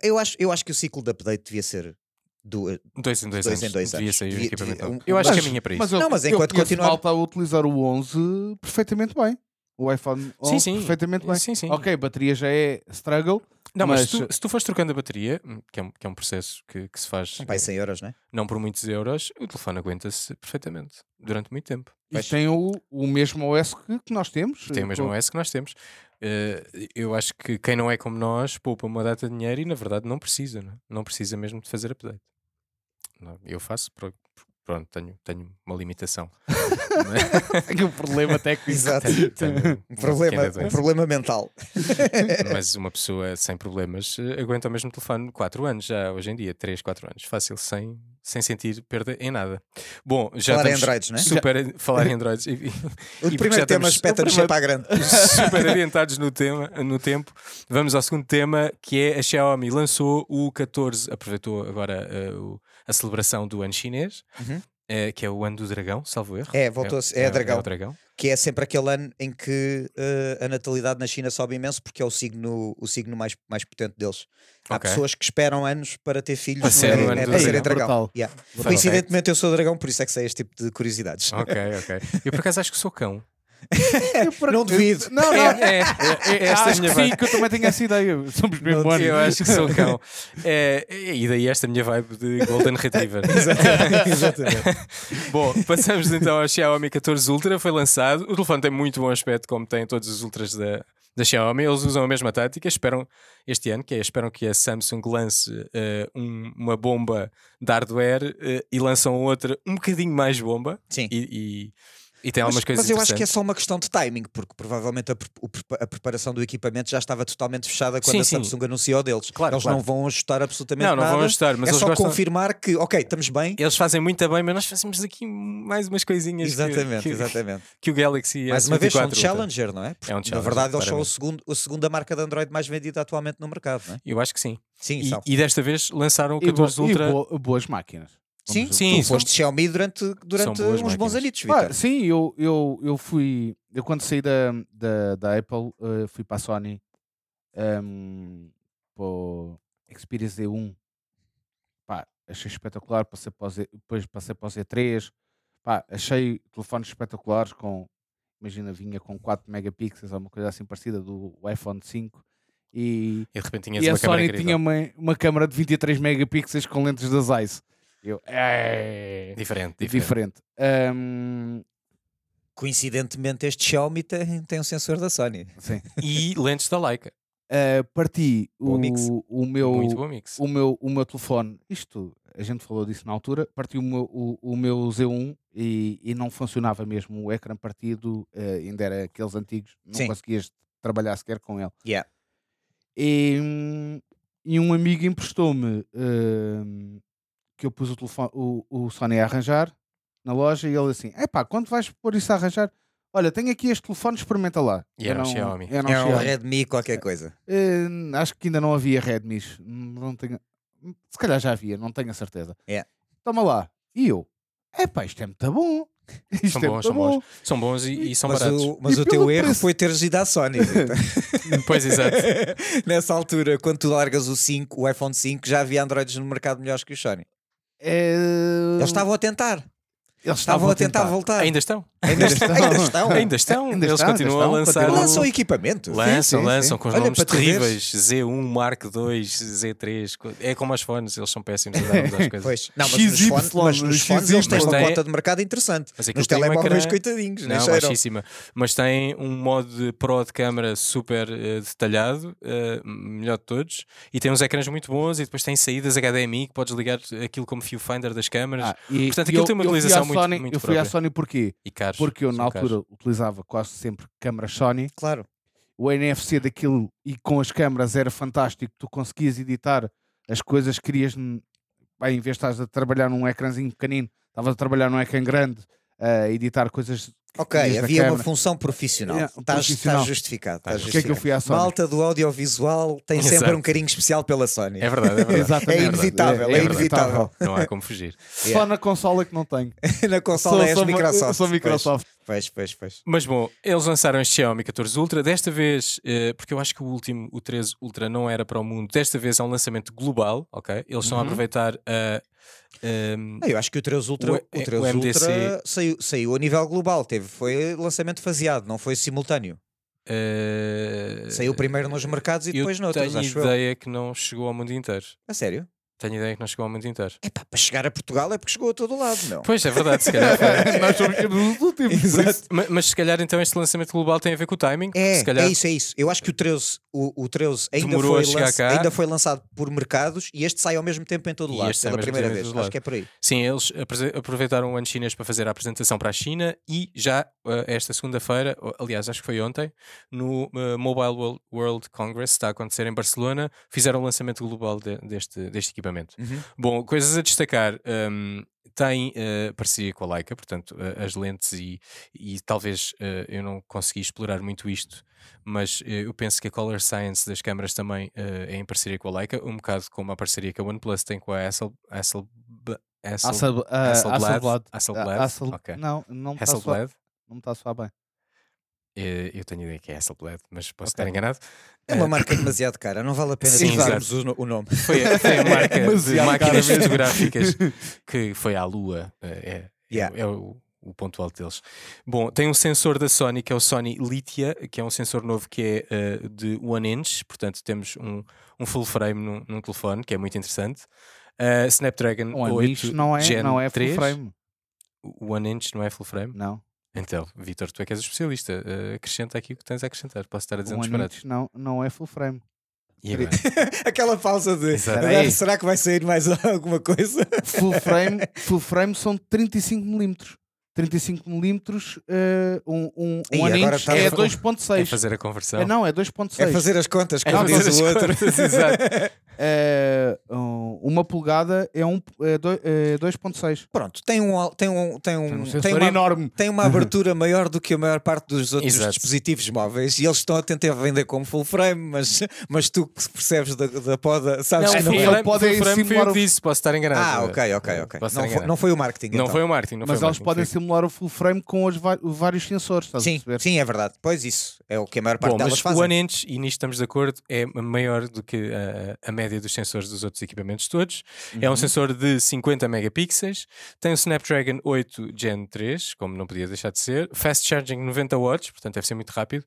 eu acho, eu acho que o ciclo de update devia ser. Do, dois em dois, dois, em dois devia anos. sair devia, equipamento. Um, eu acho mas, que é minha para isso. Mas eu, não, mas enquanto continuar. malta a utilizar o 11 perfeitamente bem. O iPhone 11 sim, sim. perfeitamente bem. Sim, sim. Ok, a bateria já é struggle. Não, mas, mas se, tu, se tu fores trocando a bateria, hum, que é um, que é um processo que, que se faz. Um pai 100 euros, não é? Não por muitos euros, o telefone aguenta-se perfeitamente durante muito tempo. E tem o, o mesmo OS que, que nós temos. Tem o mesmo OS que nós temos. Uh, eu acho que quem não é como nós poupa uma data de dinheiro e na verdade não precisa, não, é? não precisa mesmo de fazer update. Não, eu faço pronto, tenho, tenho uma limitação. <laughs> tenho um problema técnico. Exato. Tenho, tenho um, problema, um problema mental. <laughs> Mas uma pessoa sem problemas eh, aguenta o mesmo telefone 4 anos, já hoje em dia, 3, 4 anos, fácil, sem, sem sentir perda em nada. Bom, já falar em Androids, não é? Super, já... <laughs> Falar em Androids. E, o e primeiro tema espeta-nos sempre à grande. Super adiantados no, tema, no tempo. Vamos ao segundo tema, que é a Xiaomi lançou o 14, aproveitou agora uh, o, a celebração do ano chinês. Uhum. é, que é o ano do dragão, salvo erro. É, voltou é, é, dragão. É o dragão. Que é sempre aquele ano em que uh, a natalidade na China sobe imenso porque é o signo, o signo mais, mais potente deles. Há okay. pessoas que esperam anos para ter filhos para ser, é, é, para serem dragão. Yeah. Coincidentemente eu sou dragão, por isso é que sei este tipo de curiosidades. Ok, ok. Eu por acaso acho que sou cão. <laughs> não duvido. Não, não. É, é, é, esta acho é minha sim, que eu também tenho essa ideia. Somos mesmo bons. Eu acho que sou <laughs> cão. É, e daí esta minha vibe de Golden Retriever. <laughs> Exatamente. bom, passamos então ao Xiaomi 14 Ultra. Foi lançado. O telefone tem muito bom aspecto, como tem todos os Ultras da, da Xiaomi. Eles usam a mesma tática. Esperam este ano, que é esperam que a Samsung lance uh, um, uma bomba de hardware uh, e lançam outra um bocadinho mais bomba. Sim. e, e e tem algumas mas, coisas Mas eu acho que é só uma questão de timing, porque provavelmente a, a preparação do equipamento já estava totalmente fechada quando sim, a Samsung sim. anunciou deles. Claro, eles claro. não vão ajustar absolutamente não, nada. Não, não vão ajustar, mas é eles só gostam... confirmar que, ok, estamos bem. Eles fazem muito bem, mas nós fazemos aqui mais umas coisinhas. Exatamente, que, exatamente. Que o Galaxy Mais uma vez, são um challenger, não é? Porque, é um challenger, na verdade, eles são o segundo, a segunda marca de Android mais vendida atualmente no mercado, não é? Eu acho que sim. Sim, e, e desta vez lançaram o 14 e Ultra. E boas máquinas. Sim, sim, tu foste são... Xiaomi durante, durante uns máquinas. bons anitos, ah, Sim, eu, eu, eu fui. Eu quando saí da, da, da Apple, uh, fui para a Sony um, para o Xperia Z1. Pá, achei espetacular. Passei para Z, depois passei para o Z3. Pá, achei telefones espetaculares com. Imagina, vinha com 4 megapixels, ou uma coisa assim parecida do iPhone 5. E, e de repente e a Sony tinha uma, uma câmera de 23 megapixels com lentes da Zeiss. Eu, é... Diferente, diferente. diferente. Um... Coincidentemente, este Xiaomi tem, tem um sensor da Sony. Sim. <laughs> e lentes da Leica. Uh, parti o, o, meu, o, meu, o meu telefone, isto a gente falou disso na altura, parti o meu, o, o meu Z1 e, e não funcionava mesmo o ecrã partido, uh, ainda era aqueles antigos, não Sim. conseguias trabalhar sequer com ele. Yeah. E, e um amigo emprestou-me uh, que eu pus o, telefone, o, o Sony a arranjar na loja e ele assim: Epá, quando vais pôr isso a arranjar? Olha, tenho aqui este telefone, experimenta lá. E era um Xiaomi. Era um, era um Redmi qualquer coisa. Uh, acho que ainda não havia Redmi. Não tenho... Se calhar já havia, não tenho a certeza. Yeah. Toma lá. E eu, epá, isto é muito bom. <laughs> Isto são, é bons, são bom. bons, são bons e, e são mas baratos. O, mas e o teu erro preço... foi teres ido à Sony. <laughs> pois, exato. <laughs> Nessa altura, quando tu largas o 5, o iPhone 5, já havia Androids no mercado melhores que o Sony. É... Eles estavam a tentar. Eles estavam a tentar, voltar. Ainda estão. Ainda estão. Ainda estão. Ainda estão. Ainda Eles estão, continuam a lançar. Lançam equipamento. Lançam, sim, sim, lançam sim. com os Olha, nomes terríveis. Z1, Mark II, Z3. É como os fones, eles são péssimos a dar as <laughs> coisas. Pois. Não, mas nos fones, mas nos fones eles têm uma cota de mercado interessante. Mas nos telemóveis, coitadinhos. Não, baixíssima. Mas tem um modo Pro de câmara super uh, detalhado, uh, melhor de todos. E tem uns ecrãs muito bons e depois tem saídas HDMI que podes ligar aquilo como viewfinder das câmaras. Ah, e, Portanto, aquilo tem uma realização muito própria. Sony porquê? E caros, Porque eu na altura caros. utilizava quase sempre câmera Sony. Claro. O NFC daquilo e com as câmaras era fantástico. Tu conseguias editar as coisas que querias. Bem, em vez de estás a trabalhar num ecrãzinho pequenino, estavas a trabalhar num ecrã grande, a editar coisas Ok, havia uma função profissional. É, está, está, justificado. Está justificado. que é que eu fui à Sony? Malta do audiovisual tem <laughs> Exato. sempre um carinho especial pela Sony. É verdade, é verdade. <laughs> é inevitável, é, é, é inevitável. Não há como fugir. <laughs> Yeah. Só na consola que não tenho. na consola sou, é sou Microsoft. Sou Microsoft. Pois, pois, pois. Mas bom, eles lançaram este Xiaomi 14 Ultra. Desta vez, eh, porque eu acho que o último, o 13 Ultra, não era para o mundo. Desta vez é um lançamento global, ok? Eles uhum. estão a uhum. aproveitar a um, eu acho que o 3 Ultra, o, o 3 o MDC... Ultra saiu, saiu a nível global, teve, foi lançamento faseado, não foi simultâneo. Uh, saiu primeiro nos mercados e depois noutros, acho eu. tenho ideia que não chegou ao mundo inteiro. A sério? Tenho ideia que não chegou ao mundo inteiro. É pá, para chegar a Portugal é porque chegou a todo lado, não? Pois, é verdade, se calhar. <laughs> Nós somos os últimos. Mas, mas, se calhar então este lançamento global tem a ver com o timing. É, calhar... é isso, é isso. Eu acho que o 13, o, o 13 ainda, foi lança... ainda foi lançado por mercados e este sai ao mesmo tempo em todo o lado, pela primeira vez. Acho que é por aí. Sim, eles aproveitaram o ano chinês para fazer a apresentação para a China e já uh, esta segunda-feira, aliás, acho que foi ontem, no uh, Mobile World Congress, está a acontecer em Barcelona, fizeram o lançamento global de, deste, deste equipamento. Uhum. Bom, coisas a destacar. Um, tem uh, parceria com a Leica, portanto, uh, as lentes e, e talvez uh, eu não consegui explorar muito isto, mas eu penso que a Color Science das câmaras também é em parceria com a Leica, um bocado como a parceria que a OnePlus tem com a Hasselblad, Hasselblad. Hasselblad. Hasselblad. Okay. Não, não me Hasselblad. Não me está a soar bem. Eh, eu tenho ideia que é Hasselblad, mas posso okay. estar enganado. É uma marca demasiado cara, não vale a pena dizermos o, nome. Foi, foi a <laughs> marca de máquinas fotográficas <laughs> que foi à Lua. É, yeah. é, é o, o ponto alto deles. Bom, tem um sensor da Sony que é o Sony Lithia, que é um sensor novo que é uh, de 1 inch, portanto temos um, um full frame num, num telefone, que é muito interessante. Uh, Snapdragon um 8 não é, Gen não é full 3. frame. O 1 inch não é full frame? Não. Então, Vitor, tu é que és o especialista. Uh, acrescenta aqui o que tens a acrescentar. Posso estar a dizer um disparates. Não, não é full frame. E agora? <laughs> Aquela pausa de será que vai sair mais <laughs> alguma coisa? Full frame, <laughs> full frame são 35mm. 35mm, uh, um, um, um inch é 2.6. É fazer a conversão. É, não, é 2.6. É fazer as contas, é fazer as outro. Contas, <laughs> exato. É, uma polegada é, um, é 2.6. Pronto, tem um, tem um, tem um, tem, um tem uma, enorme. Tem uma abertura <laughs> maior do que a maior parte dos outros exato. dispositivos móveis e eles estão a tentar vender como full frame, mas, mas tu que percebes da, da poda, sabes não, que não é. Full frame, full frame foi eu que disse, posso estar enganado. Ah, ok, ok, ok. Não, foi, não foi o marketing. Não então. foi o marketing. Não mas foi eles marketing, podem simular o full frame com os vários sensores. Sim, sim, é verdade. Pois isso é o que a maior parte Bom, delas mas fazem. O One Inch, e nisto estamos de acordo, é maior do que a, a média dos sensores dos outros equipamentos todos. Uhum. É um uhum. sensor de 50 megapixels, tem o Snapdragon 8 Gen 3, como não podia deixar de ser, fast charging 90 watts, portanto deve ser muito rápido,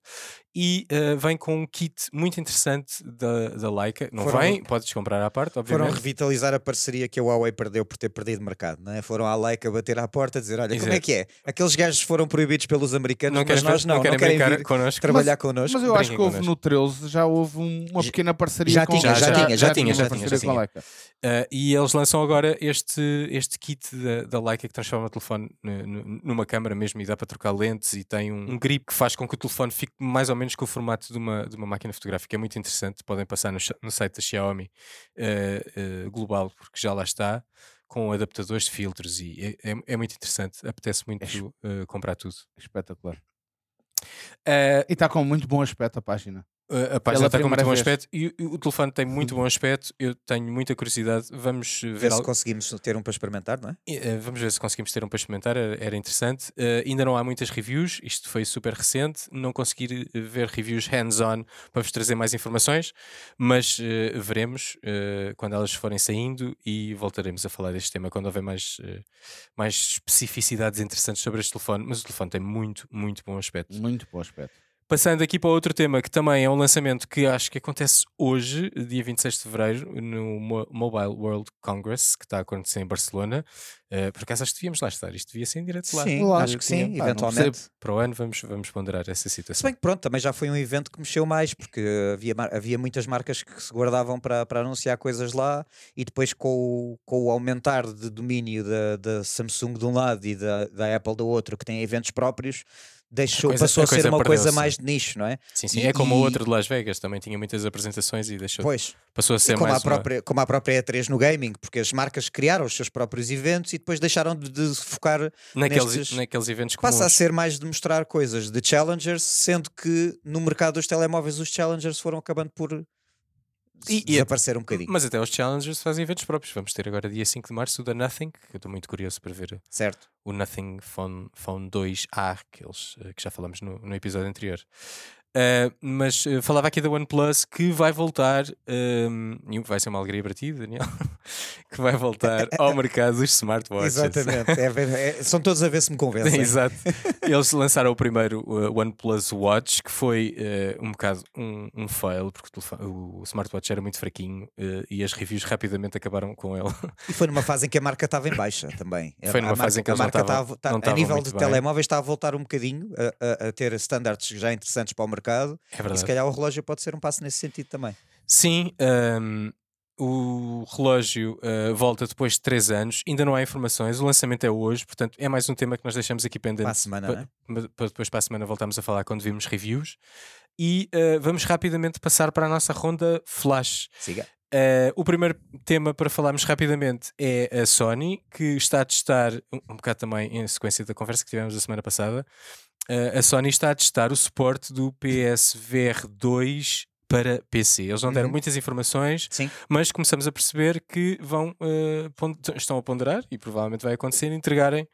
e uh, vem com um kit muito interessante da, da Leica. Não foram, vem, podes comprar à parte, obviamente. Foram revitalizar a parceria que a Huawei perdeu por ter perdido mercado, não é? Foram à Leica bater à porta dizer: olha, Exato. como é que é? Aqueles gajos foram proibidos pelos americanos, não mas nós não, não querem, não querem vir connosco. trabalhar mas, connosco. Mas eu acho que houve no 13, já houve uma pequena parceria já com tinha, já, já, tinha, já, tinha, já tinha, já tinha. Uh, e eles lançam agora este, este kit da, da Leica que transforma o telefone numa câmera mesmo e dá para trocar lentes e tem um, um grip que faz com que o telefone fique mais ou menos com o formato de uma, de uma máquina fotográfica. É muito interessante. Podem passar no, no site da Xiaomi uh, uh, global, porque já lá está, com adaptadores de filtros e é, é, é muito interessante. Apetece muito é comprar tudo. Espetacular. e está com muito bom aspecto a página. A página está com muito bom aspecto e o, telefone tem muito bom aspecto. Eu tenho muita curiosidade. Vamos ver, ver se algo... conseguimos ter um para experimentar, não é? Eh, vamos ver se conseguimos ter um para experimentar. Era interessante. Uh, ainda não há muitas reviews. Isto foi super recente. Não consegui eh, ver reviews hands-on para vos trazer mais informações, mas uh, veremos uh, quando elas forem saindo e voltaremos a falar deste tema quando houver mais, mais especificidades interessantes sobre este telefone. Mas o telefone tem muito, muito bom aspecto. Muito bom aspecto. Passando aqui para outro tema que também é um lançamento que acho que acontece hoje, dia 26 de fevereiro, no Mobile World Congress, que está a acontecer em Barcelona. Uh, por acaso acho que devíamos lá estar, isto devia ser em direto lá. Sim, acho que sim, ah, eventualmente. Para o ano vamos, vamos ponderar essa situação. Se bem que pronto, também já foi um evento que mexeu mais, porque havia, havia muitas marcas que se guardavam para, para anunciar coisas lá e depois com o, com o aumentar de domínio da, da Samsung de um lado e da, da Apple do outro, que tem eventos próprios, deixou, coisa, passou a, a ser uma coisa mais de nicho, não é? Sim, sim. E, é como o outro de Las Vegas, também tinha muitas apresentações e deixou. Pois. Passou a ser como mais. A própria, uma... Como a própria E3 no gaming, porque as marcas criaram os seus próprios eventos e depois deixaram de, de focar naqueles, nestes... naqueles eventos comuns. Passa a ser mais de mostrar coisas de challengers, sendo que no mercado dos telemóveis os challengers foram acabando por e, desaparecer um bocadinho. Mas até os challengers fazem eventos próprios. Vamos ter agora dia 5 de março o da Nothing, que eu estou muito curioso para ver certo. o Nothing Phone, Phone 2A, que, eles, eh, que já falamos no, no episódio anterior. Uh, mas uh, falava aqui da OnePlus que vai voltar, um, e vai ser uma alegria para ti, Daniel, <laughs> que vai voltar ao mercado dos smartwatches. Exatamente, é, é, são todos a ver se me convencem. <laughs> Exato. Eles lançaram o primeiro uh, OnePlus Watch, que foi um bocado um, um fail, porque o, telefone, o, smartwatch era muito fraquinho e as reviews rapidamente acabaram com ele. E foi numa fase em que a marca estava em baixa também. <laughs> Foi numa a fase marca, em que a marca estava, estava, a nível de telemóveis está a voltar um bocadinho a, a, a ter standards já interessantes para o mercado mercado. É verdade. E se calhar o relógio pode ser um passo nesse sentido também. Sim, um, o relógio uh, volta depois de 3 anos, ainda não há informações, o lançamento é hoje, portanto é mais um tema que nós deixamos aqui pendente. Para a semana, para, né? para depois para a semana voltamos a falar quando vimos reviews. E uh, vamos rapidamente passar para a nossa ronda flash. Siga. Uh, o primeiro tema para falarmos rapidamente é a Sony, que está a testar, um, um bocado também em sequência da conversa que tivemos a semana passada, a Sony está a testar o suporte do PSVR 2 para PC. Eles não deram uhum. muitas informações, Sim. mas começamos a perceber que vão uh, estão a ponderar e provavelmente vai acontecer entregarem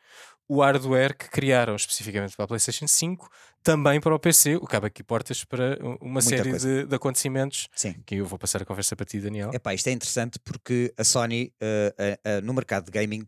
o hardware que criaram especificamente para a PlayStation 5 também para o PC, o que abre aqui portas para uma Muita série de, de, acontecimentos Sim. que eu vou passar a conversa para ti, Daniel. Epá, isto é interessante porque a Sony uh, uh, no mercado de gaming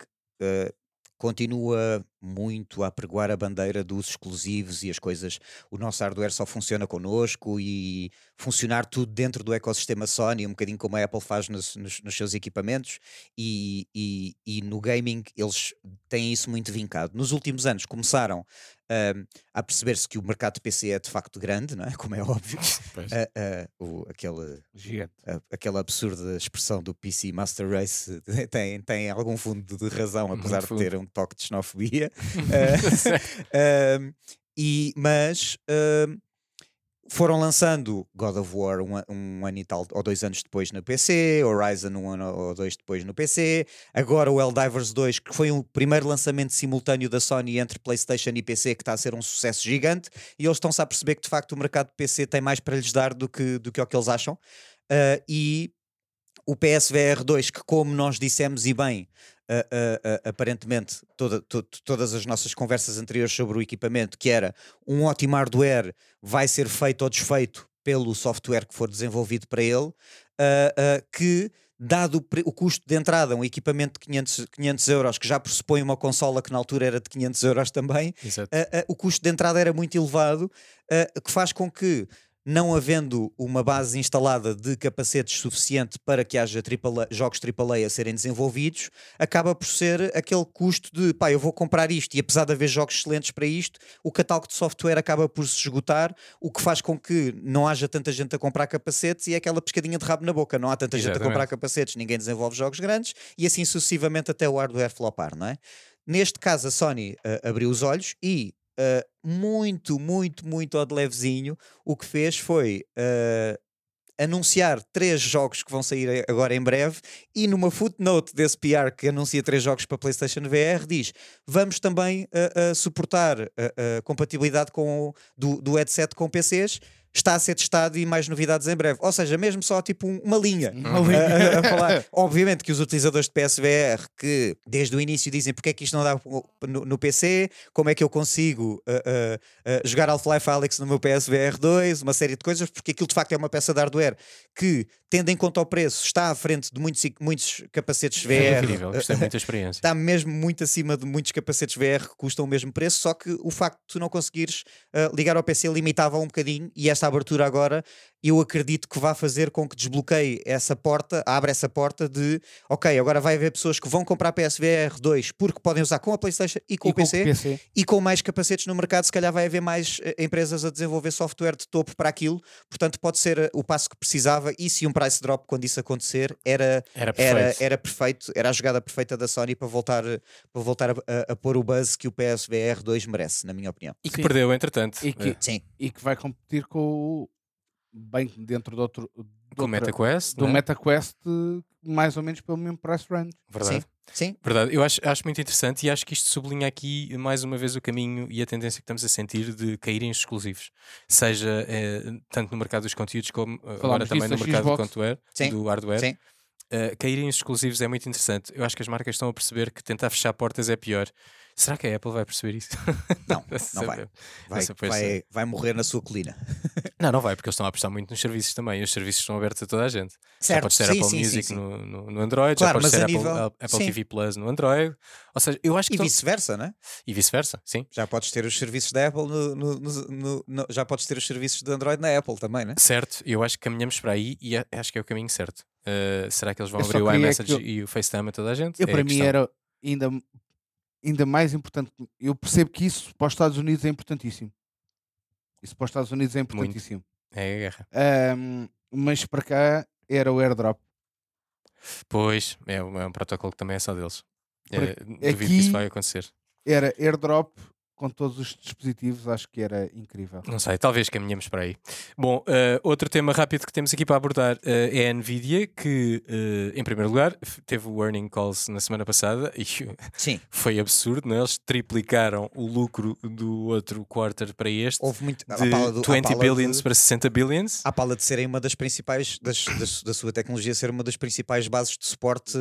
continua muito a pregoar a bandeira dos exclusivos e as coisas. O nosso hardware só funciona connosco e funcionar tudo dentro do ecossistema Sony, um bocadinho como a Apple faz nos, nos, nos seus equipamentos. E, e, e, no gaming eles têm isso muito vincado. Nos últimos anos começaram uh, a perceber-se que o mercado de PC é de facto grande, não é? <laughs> como é óbvio. Uh, uh, o, aquele, aquela absurda expressão do PC Master Race <laughs> tem, tem algum fundo de razão, apesar de ter um toque de xenofobia. uh, <laughs> e, mas uh, foram lançando God of War um, um, ano e tal, ou dois anos depois no PC, Horizon um ano ou dois depois no PC, agora o Helldivers 2, que foi o primeiro lançamento simultâneo da Sony entre PlayStation e PC, que está a ser um sucesso gigante, e eles estão-se a perceber que de facto o mercado de PC tem mais para lhes dar do que, do que o que eles acham. Uh, e o PSVR 2, que como nós dissemos e bem, uh, uh, aparentemente toda, to, todas as nossas conversas anteriores sobre o equipamento, que era um ótimo hardware vai ser feito ou desfeito pelo software que for desenvolvido para ele, que dado o, custo de entrada, um equipamento de 500, 500 euros, que já pressupõe uma consola que na altura era de 500 euros também, uh, uh, o custo de entrada era muito elevado, uh, que faz com que não havendo uma base instalada de capacetes suficiente para que haja AAA, jogos AAA a serem desenvolvidos, acaba por ser aquele custo de pá, eu vou comprar isto e apesar de haver jogos excelentes para isto, o catálogo de software acaba por se esgotar, o que faz com que não haja tanta gente a comprar capacetes e é aquela pescadinha de rabo na boca, não há tanta Exatamente. gente a comprar capacetes, ninguém desenvolve jogos grandes e assim sucessivamente até o hardware flopar, não é? Neste caso, a Sony uh, abriu os olhos e uh, muito, muito, muito ao de levezinho, o que fez foi uh, anunciar três jogos que vão sair agora em breve e numa footnote desse PR que anuncia três jogos para PlayStation VR diz vamos também uh, suportar a compatibilidade com, do, do headset com PCs está a ser testado e mais novidades em breve. Ou seja, mesmo só tipo uma linha, uma linha. A, a, falar. <laughs> Obviamente que os utilizadores de PSVR que desde o início dizem porque é que isto não dá no, no PC, como é que eu consigo uh, uh, uh, jogar Half-Life Alex no meu PSVR 2, uma série de coisas, porque aquilo de facto é uma peça de hardware que, tendo em conta o preço, está à frente de muitos, muitos capacetes VR. É incrível, é muita experiência. Está mesmo muito acima de muitos capacetes VR que custam o mesmo preço, só que o facto de tu não conseguires ligar ao PC limitava um bocadinho e esta esta abertura agora, eu acredito que vai fazer com que desbloqueie essa porta, abre essa porta de ok, agora vai haver pessoas que vão comprar PSVR 2 porque podem usar com a PlayStation e com, e o, PC, com o PC e com mais capacetes no mercado, se calhar vai haver mais uh, empresas a desenvolver software de topo para aquilo, portanto pode ser uh, o passo que precisava e se um price drop quando isso acontecer era, era, perfeito. Era, era perfeito, era a jogada perfeita da Sony para voltar, para voltar a, a, a pôr o buzz que o PSVR 2 merece, na minha opinião. E que Sim. perdeu entretanto. E que, é. Sim. e que vai competir com bem dentro do outro do MetaQuest, do né? MetaQuest mais ou menos pelo mesmo price range. Verdade. Sim. Sim. Verdade. Eu acho, acho muito interessante e acho que isto sublinha aqui mais uma vez o caminho e a tendência que estamos a sentir de cair em exclusivos, seja eh, tanto no mercado dos conteúdos como Falamos agora também no mercado do, hardware, do hardware. Sim. Uh, cair em exclusivos é muito interessante. Eu acho que as marcas estão a perceber que tentar fechar portas é pior. Será que a Apple vai perceber isso? <laughs> Não, <laughs> não vai. Vai, vai, vai, morrer na sua colina. <laughs> Não, não vai, porque eles estão a apostar muito nos serviços também. E os serviços estão abertos a toda a gente. Certo, já podes ter sim, Apple sim, Music sim, no, no, no, Android, claro, já podes ter Apple, nível... Apple TV Plus no Android. Ou seja, eu acho que. E vice-versa, não é? E vice-versa, sim. Já podes ter os serviços da Apple no, no, Já podes ter os serviços de Android na Apple também, não é? Certo, eu acho que caminhamos para aí e acho que é o caminho certo. Uh, será que eles vão eu abrir o iMessage eu... e o FaceTime a toda a gente? Eu, é para mim, era ainda ainda mais importante. Eu percebo que isso para os Estados Unidos é importantíssimo. Isso para os Estados Unidos é importantíssimo. Muito. É a guerra. Um, mas para cá era o airdrop. Pois, é, é um protocolo que também é só deles. É, duvido que isso vai acontecer. Era airdrop com todos os dispositivos, acho que era incrível. Não sei, talvez caminhemos para aí. Bom, uh, outro tema rápido que temos aqui para abordar uh, é a Nvidia, que uh, em primeiro lugar teve o earning calls na semana passada <laughs> e Sim. foi absurdo, não é? eles triplicaram o lucro do outro quarter para este. Houve muito de do, 20 billions de, para 60 billions. À pala de serem uma das principais, das, das, da sua tecnologia ser uma das principais bases de suporte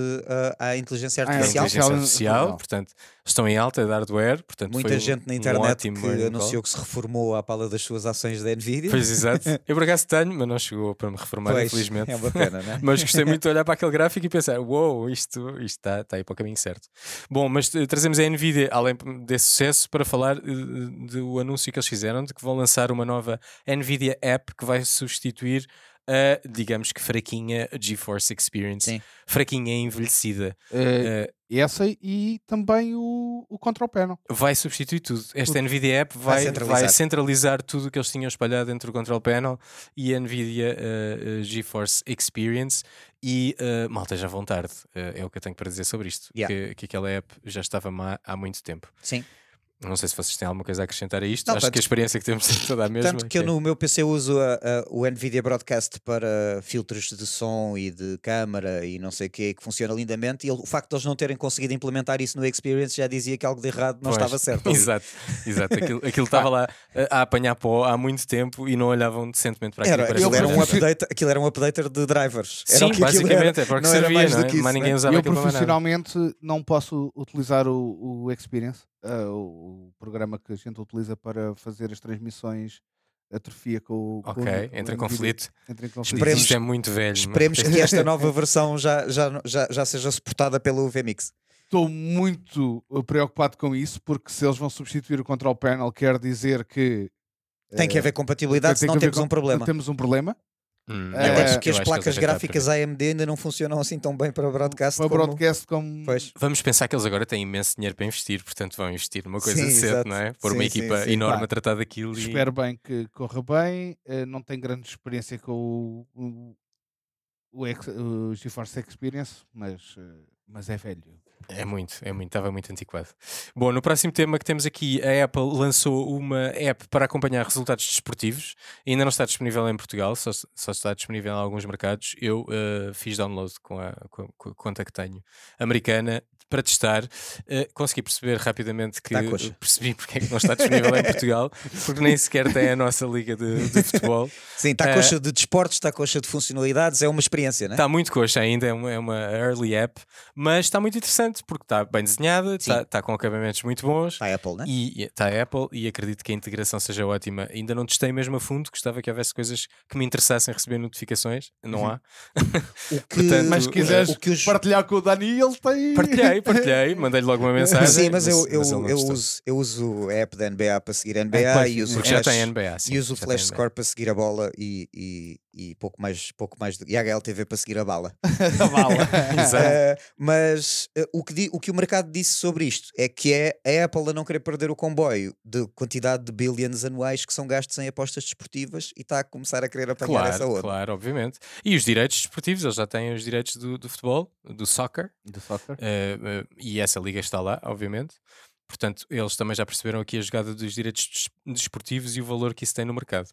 à inteligência artificial. À inteligência artificial, portanto, estão em alta de hardware, portanto Muita gente na internet um que anunciou que se reformou à pala das suas ações da Nvidia. Pois exato. <laughs> Eu por acaso tenho, mas não chegou para me reformar, pois, infelizmente. É uma pena, né? <laughs> mas gostei muito de olhar para aquele gráfico e pensar: uou, wow, isto, isto está, está aí para o caminho certo. Bom, mas eh, trazemos a Nvidia, além desse sucesso, para falar eh, do anúncio que eles fizeram de que vão lançar uma nova Nvidia App que vai substituir a, digamos que fraquinha GeForce Experience, Sim. fraquinha envelhecida. Uh, uh, essa e também o, o Control Panel. Vai substituir tudo. Esta tudo. NVIDIA App vai, vai, centralizar. vai centralizar tudo o que eles tinham espalhado entre o Control Panel e a NVIDIA uh, GeForce Experience. E malta, já vão tarde, é o que eu tenho para dizer sobre isto. Yeah. Que, que aquela app já estava má há muito tempo. Sim. Não sei se vocês têm alguma coisa a acrescentar a isto. Não, Acho tanto, que a experiência que temos é toda a mesma. Tanto que, eu no meu PC uso a, a, o NVIDIA Broadcast para filtros de som e de câmara e não sei o que, que funciona lindamente. E o facto de eles não terem conseguido implementar isso no Experience já dizia que algo de errado não pois, estava certo. <laughs> exato, exato. Aquilo, aquilo estava lá a, a, apanhar pó há muito tempo e não olhavam decentemente para aquilo. Era, aquilo, era um update, aquilo era um updater de drivers. Era Sim, basicamente, era, é para que servia, mais não é? Mas ninguém usava Eu profissionalmente não posso utilizar o, o Experience uh, o programa que a gente utiliza para fazer as transmissões atrofia com o. Ok, com, entra em conflito. Entra em conflito. Esperemos, Isto é muito velho. Esperemos que <laughs> esta nova versão já, já, já, já seja suportada pelo VMix. Estou muito preocupado com isso, porque se eles vão substituir o control panel, quer dizer que. Tem que haver compatibilidade, senão temos um problema. Temos um problema. Hum, Até porque as placas gráficas AMD ainda não funcionam assim tão bem para broadcast. Para como... broadcast como. Pois. Vamos pensar que eles agora têm imenso dinheiro para investir, portanto vão investir numa coisa sim, cedo, não é? Por sim, uma equipa sim, enorme a tratar daquilo. Espero e... bem que corra bem. Uh, não tenho grande experiência com o, o, o, o GeForce Experience, mas, uh, mas é velho. É muito, é muito, estava muito antiquado. Bom, no próximo tema que temos aqui, a Apple lançou uma app para acompanhar resultados desportivos. Ainda não está disponível em Portugal, só, só está disponível em alguns mercados. Eu uh, fiz download com a, com, com a conta que tenho americana para testar, uh, consegui perceber rapidamente que percebi <laughs> porque é que não está disponível em Portugal, porque nem sequer tem a nossa liga de, de futebol. Sim, está uh, coxa de desportos, está coxa de funcionalidades, é uma experiência, não é? Está muito coxa ainda, é uma, é uma early app, mas está muito interessante porque está bem desenhada, está, está, com acabamentos muito bons. Está a Apple, né? E está a Apple e acredito que a integração seja ótima. Ainda não testei mesmo a fundo, gostava que houvesse coisas que me interessassem receber notificações, não uhum. há. O <laughs> que, Portanto, mas se quiseres o que os... partilhar com o Dani, ele tem. Partilhei, partilhei, mandei-lhe logo uma mensagem. Sim, mas, eu, eu, mas eu, uso, eu uso a app da NBA para seguir a NBA é, e uso o Flash, já tem NBA, sim, e uso o Flash Score para seguir a bola e, e, e pouco mais, pouco mais de, e a HLTV para seguir a bala. a bala. <laughs> uh, mas uh, o, que di, o que o mercado disse sobre isto é que é a Apple a não querer perder o comboio de quantidade de billions anuais que são gastos em apostas desportivas e está a começar a querer apanhar claro, essa onda. Claro, obviamente. E os direitos desportivos, eles já têm os direitos do, do futebol, do soccer. Do soccer. Uh, e essa liga está lá, obviamente. Portanto, eles também já perceberam aqui a jogada dos direitos desportivos e o valor que isso tem no mercado.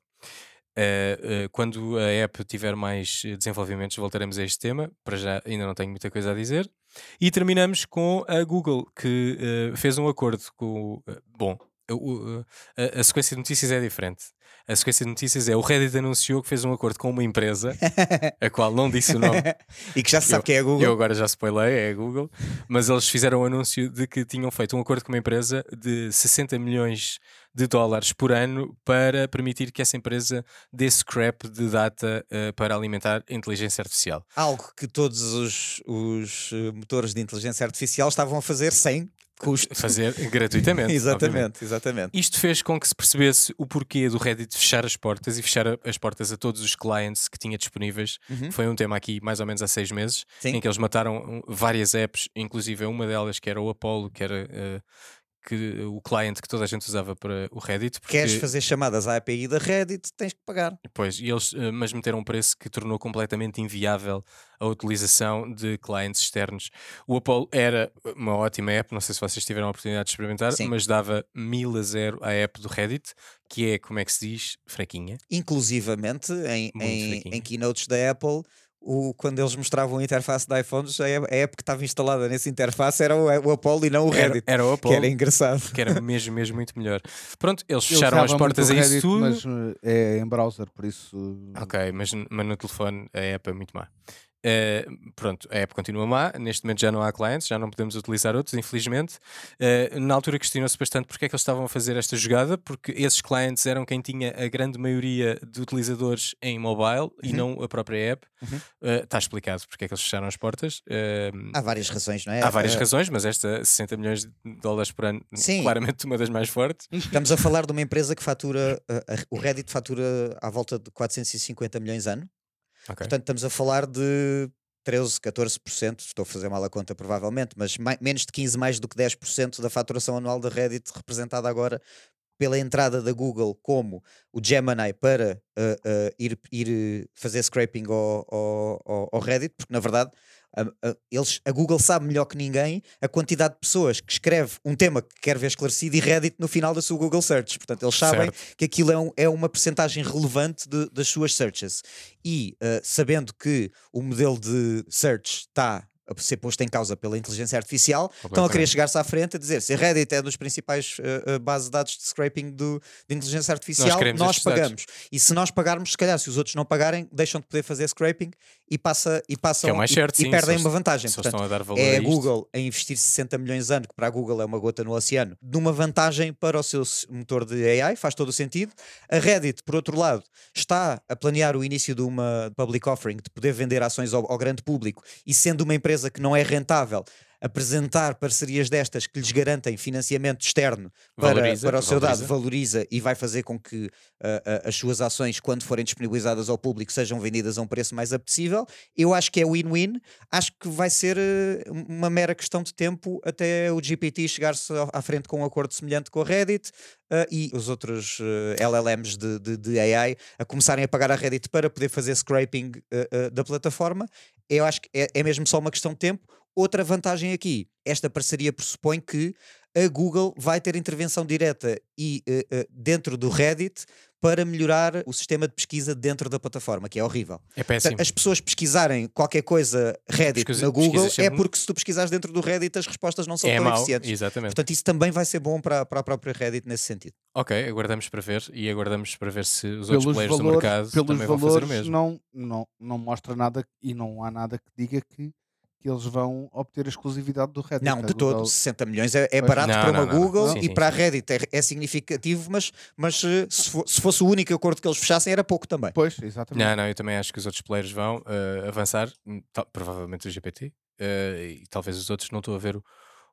Uh, uh, quando a app tiver mais desenvolvimentos, voltaremos a este tema. Para já, ainda não tenho muita coisa a dizer. E terminamos com a Google, que uh, fez um acordo com. bom, a, a, sequência de notícias é diferente. A sequência de notícias é o Reddit anunciou que fez um acordo com uma empresa, <laughs> a qual não disse o nome. e que já se sabe eu, que é a Google. Eu agora já spoilei, é a Google. Mas eles fizeram o um anúncio de que tinham feito um acordo com uma empresa de 60 milhões de dólares por ano para permitir que essa empresa dê scrap de data uh, para alimentar a inteligência artificial. Algo que todos os, os eh, motores de inteligência artificial estavam a fazer sem custo. <laughs> Fazer gratuitamente. <laughs> exatamente, obviamente. exatamente. Isto fez com que se percebesse o porquê do Reddit fechar as portas e fechar as portas a todos os clients que tinha disponíveis. Uhum. Foi um tema aqui mais ou menos há seis meses, Sim. em que eles mataram várias apps, inclusive uma delas que era o Apollo, que era. Uh, que o cliente que toda a gente usava para o Reddit. Porque... Queres fazer chamadas à API da Reddit, tens que pagar. Pois, e eles uh, mas meteram um preço que tornou completamente inviável a utilização de clientes externos. O Apollo era uma ótima app, não sei se vocês tiveram a oportunidade de experimentar, Sim. mas dava mil a zero a app do Reddit, que é, como é que se diz, fraquinha. Inclusivamente, em, em, em keynotes da Apple, o, quando eles mostravam a interface da iPhones, a app que estava instalada nessa interface era o, o Apollo e não o Reddit. Era, era o Apollo. Que era engraçado. Que era mesmo, mesmo muito melhor. Pronto, eles fecharam as portas a isso tudo. Mas eh, é em browser, por isso. Ok, mas, mas no telefone a app é muito má. Uh, pronto, a app continua má, neste momento já não há clientes, já não podemos utilizar outros, infelizmente. Uh, na altura questionou-se bastante porque é que eles estavam a fazer esta jogada, porque esses clientes eram quem tinha a grande maioria de utilizadores em mobile uhum. e não a própria app. Uhum. Uh, está explicado porque é que eles fecharam as portas. há várias razões, não é? Há várias razões, mas esta 60 milhões de dólares por ano, Sim. claramente uma das mais fortes. Estamos a falar de uma empresa que fatura, o Reddit fatura à volta de 450 milhões ano. Okay. Portanto, estamos a falar de 13, 14%, estou a fazer mal a conta provavelmente, mas mais, menos de 15, mais do que 10% da faturação anual da Reddit representada agora pela entrada da Google como o Gemini para uh, uh, ir, ir fazer scraping ao, ao, ao Reddit, porque na verdade a, a, eles, a Google sabe melhor que ninguém a quantidade de pessoas que escreve um tema que quer ver esclarecido e Reddit no final da sua Google Search. Portanto, eles sabem certo. que aquilo é, um, é uma percentagem relevante de, das suas searches. E uh, sabendo que o modelo de search está a ser posto em causa pela inteligência artificial, estão a querer chegar-se à frente a dizer se a Reddit é dos principais uh, uh, bases de dados de scraping do, de inteligência artificial, nós, nós pagamos. Dados. E se nós pagarmos, se calhar, se os outros não pagarem, deixam de poder fazer scraping e, passa, e passam é certo, e, sim, e, perdem uma vantagem. Portanto, a é a, Google a investir 60 milhões de anos, que para a Google é uma gota no oceano, de uma vantagem para o seu motor de AI, faz todo o sentido. A Reddit, por outro lado, está a planear o início de uma public offering, de poder vender ações ao, ao grande público e sendo uma empresa que não é rentável rentável apresentar parcerias destas que lhes garantem financiamento externo para, valoriza, para o seu valoriza. dado, valoriza e vai fazer com que uh, uh, as suas ações, quando forem disponibilizadas ao público, sejam vendidas a um preço mais apetecível. Eu acho que é win-win. Acho que vai ser uh, uma mera questão de tempo até o GPT chegar-se à frente com um acordo semelhante com a Reddit. e os outros LLMs de, de, de, AI a começarem a pagar a Reddit para poder fazer scraping da plataforma. Eu acho que é, é mesmo só uma questão de tempo. Outra vantagem aqui, esta parceria pressupõe que a Google vai ter intervenção direta e uh, uh, dentro do Reddit para melhorar o sistema de pesquisa dentro da plataforma, que é horrível. É péssimo. As pessoas pesquisarem qualquer coisa Reddit Pesquisa, na Google é porque se tu pesquisares dentro do Reddit as respostas não são é tão mau, eficientes. Exatamente. Portanto, isso também vai ser bom para, para a própria Reddit nesse sentido. Ok, aguardamos para ver e aguardamos para ver se os outros players valores, do mercado também vão fazer o mesmo. Não, não, não mostra nada e não há nada que diga que que eles vão obter a exclusividade do Reddit. Não, de todo, 60 milhões é, é barato não, para uma não, Google sim, e sim, para a Reddit é, é, significativo, mas, mas eh, se, for, se, fosse o único acordo que eles fechassem era pouco também. Pois, exatamente. Não, não, eu também acho que os outros players vão uh, avançar, hum, provavelmente o GPT, uh, e talvez os outros, não estou a ver o,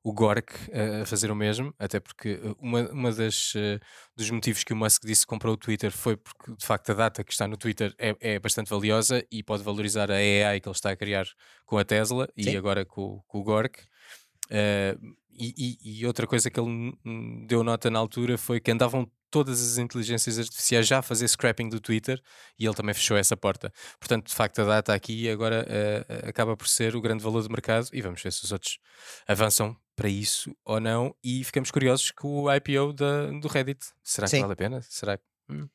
o Gork uh, a fazer o mesmo, até porque uma, uma das uh, dos motivos que o Musk disse que comprou o Twitter foi porque de facto a data que está no Twitter é, é bastante valiosa e pode valorizar a AI que ele está a criar com a Tesla Sim. e agora com, com o Gork. Uh, e, e, e, outra coisa que ele deu nota na altura foi que andavam todas as inteligências artificiais já a fazer scrapping do Twitter e ele também fechou essa porta. Portanto, de facto, a data aqui agora uh, acaba por ser o grande valor de mercado e vamos ver se os outros avançam para isso ou não. E ficamos curiosos com o IPO da, do Reddit. Será Sim. que vale a pena? Será que. Hum.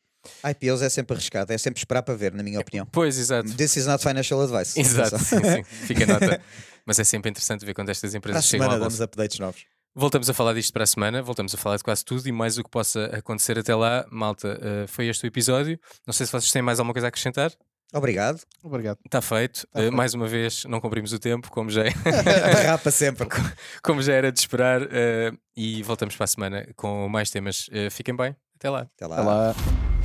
IPOs é sempre arriscado, é sempre esperar para ver, na minha opinião. Pois, exato. This is not financial advice. Exato, sim, sim. <laughs> fica nota. Mas é sempre interessante ver quando estas empresas chegam semana damos updates novos. Voltamos a falar disto para a semana, voltamos a falar de quase tudo e mais o que possa acontecer até lá. Malta, uh, foi este o episódio. Não sei se vocês têm mais alguma coisa a acrescentar. Obrigado. Obrigado. Está feito. Tá uh, feito. Mais uma vez, não cumprimos o tempo, como já, é <laughs> Rapa sempre. <laughs> como já era de esperar. Uh, e voltamos para a semana com mais temas. fiquem bem. Até lá. Até lá. Até lá.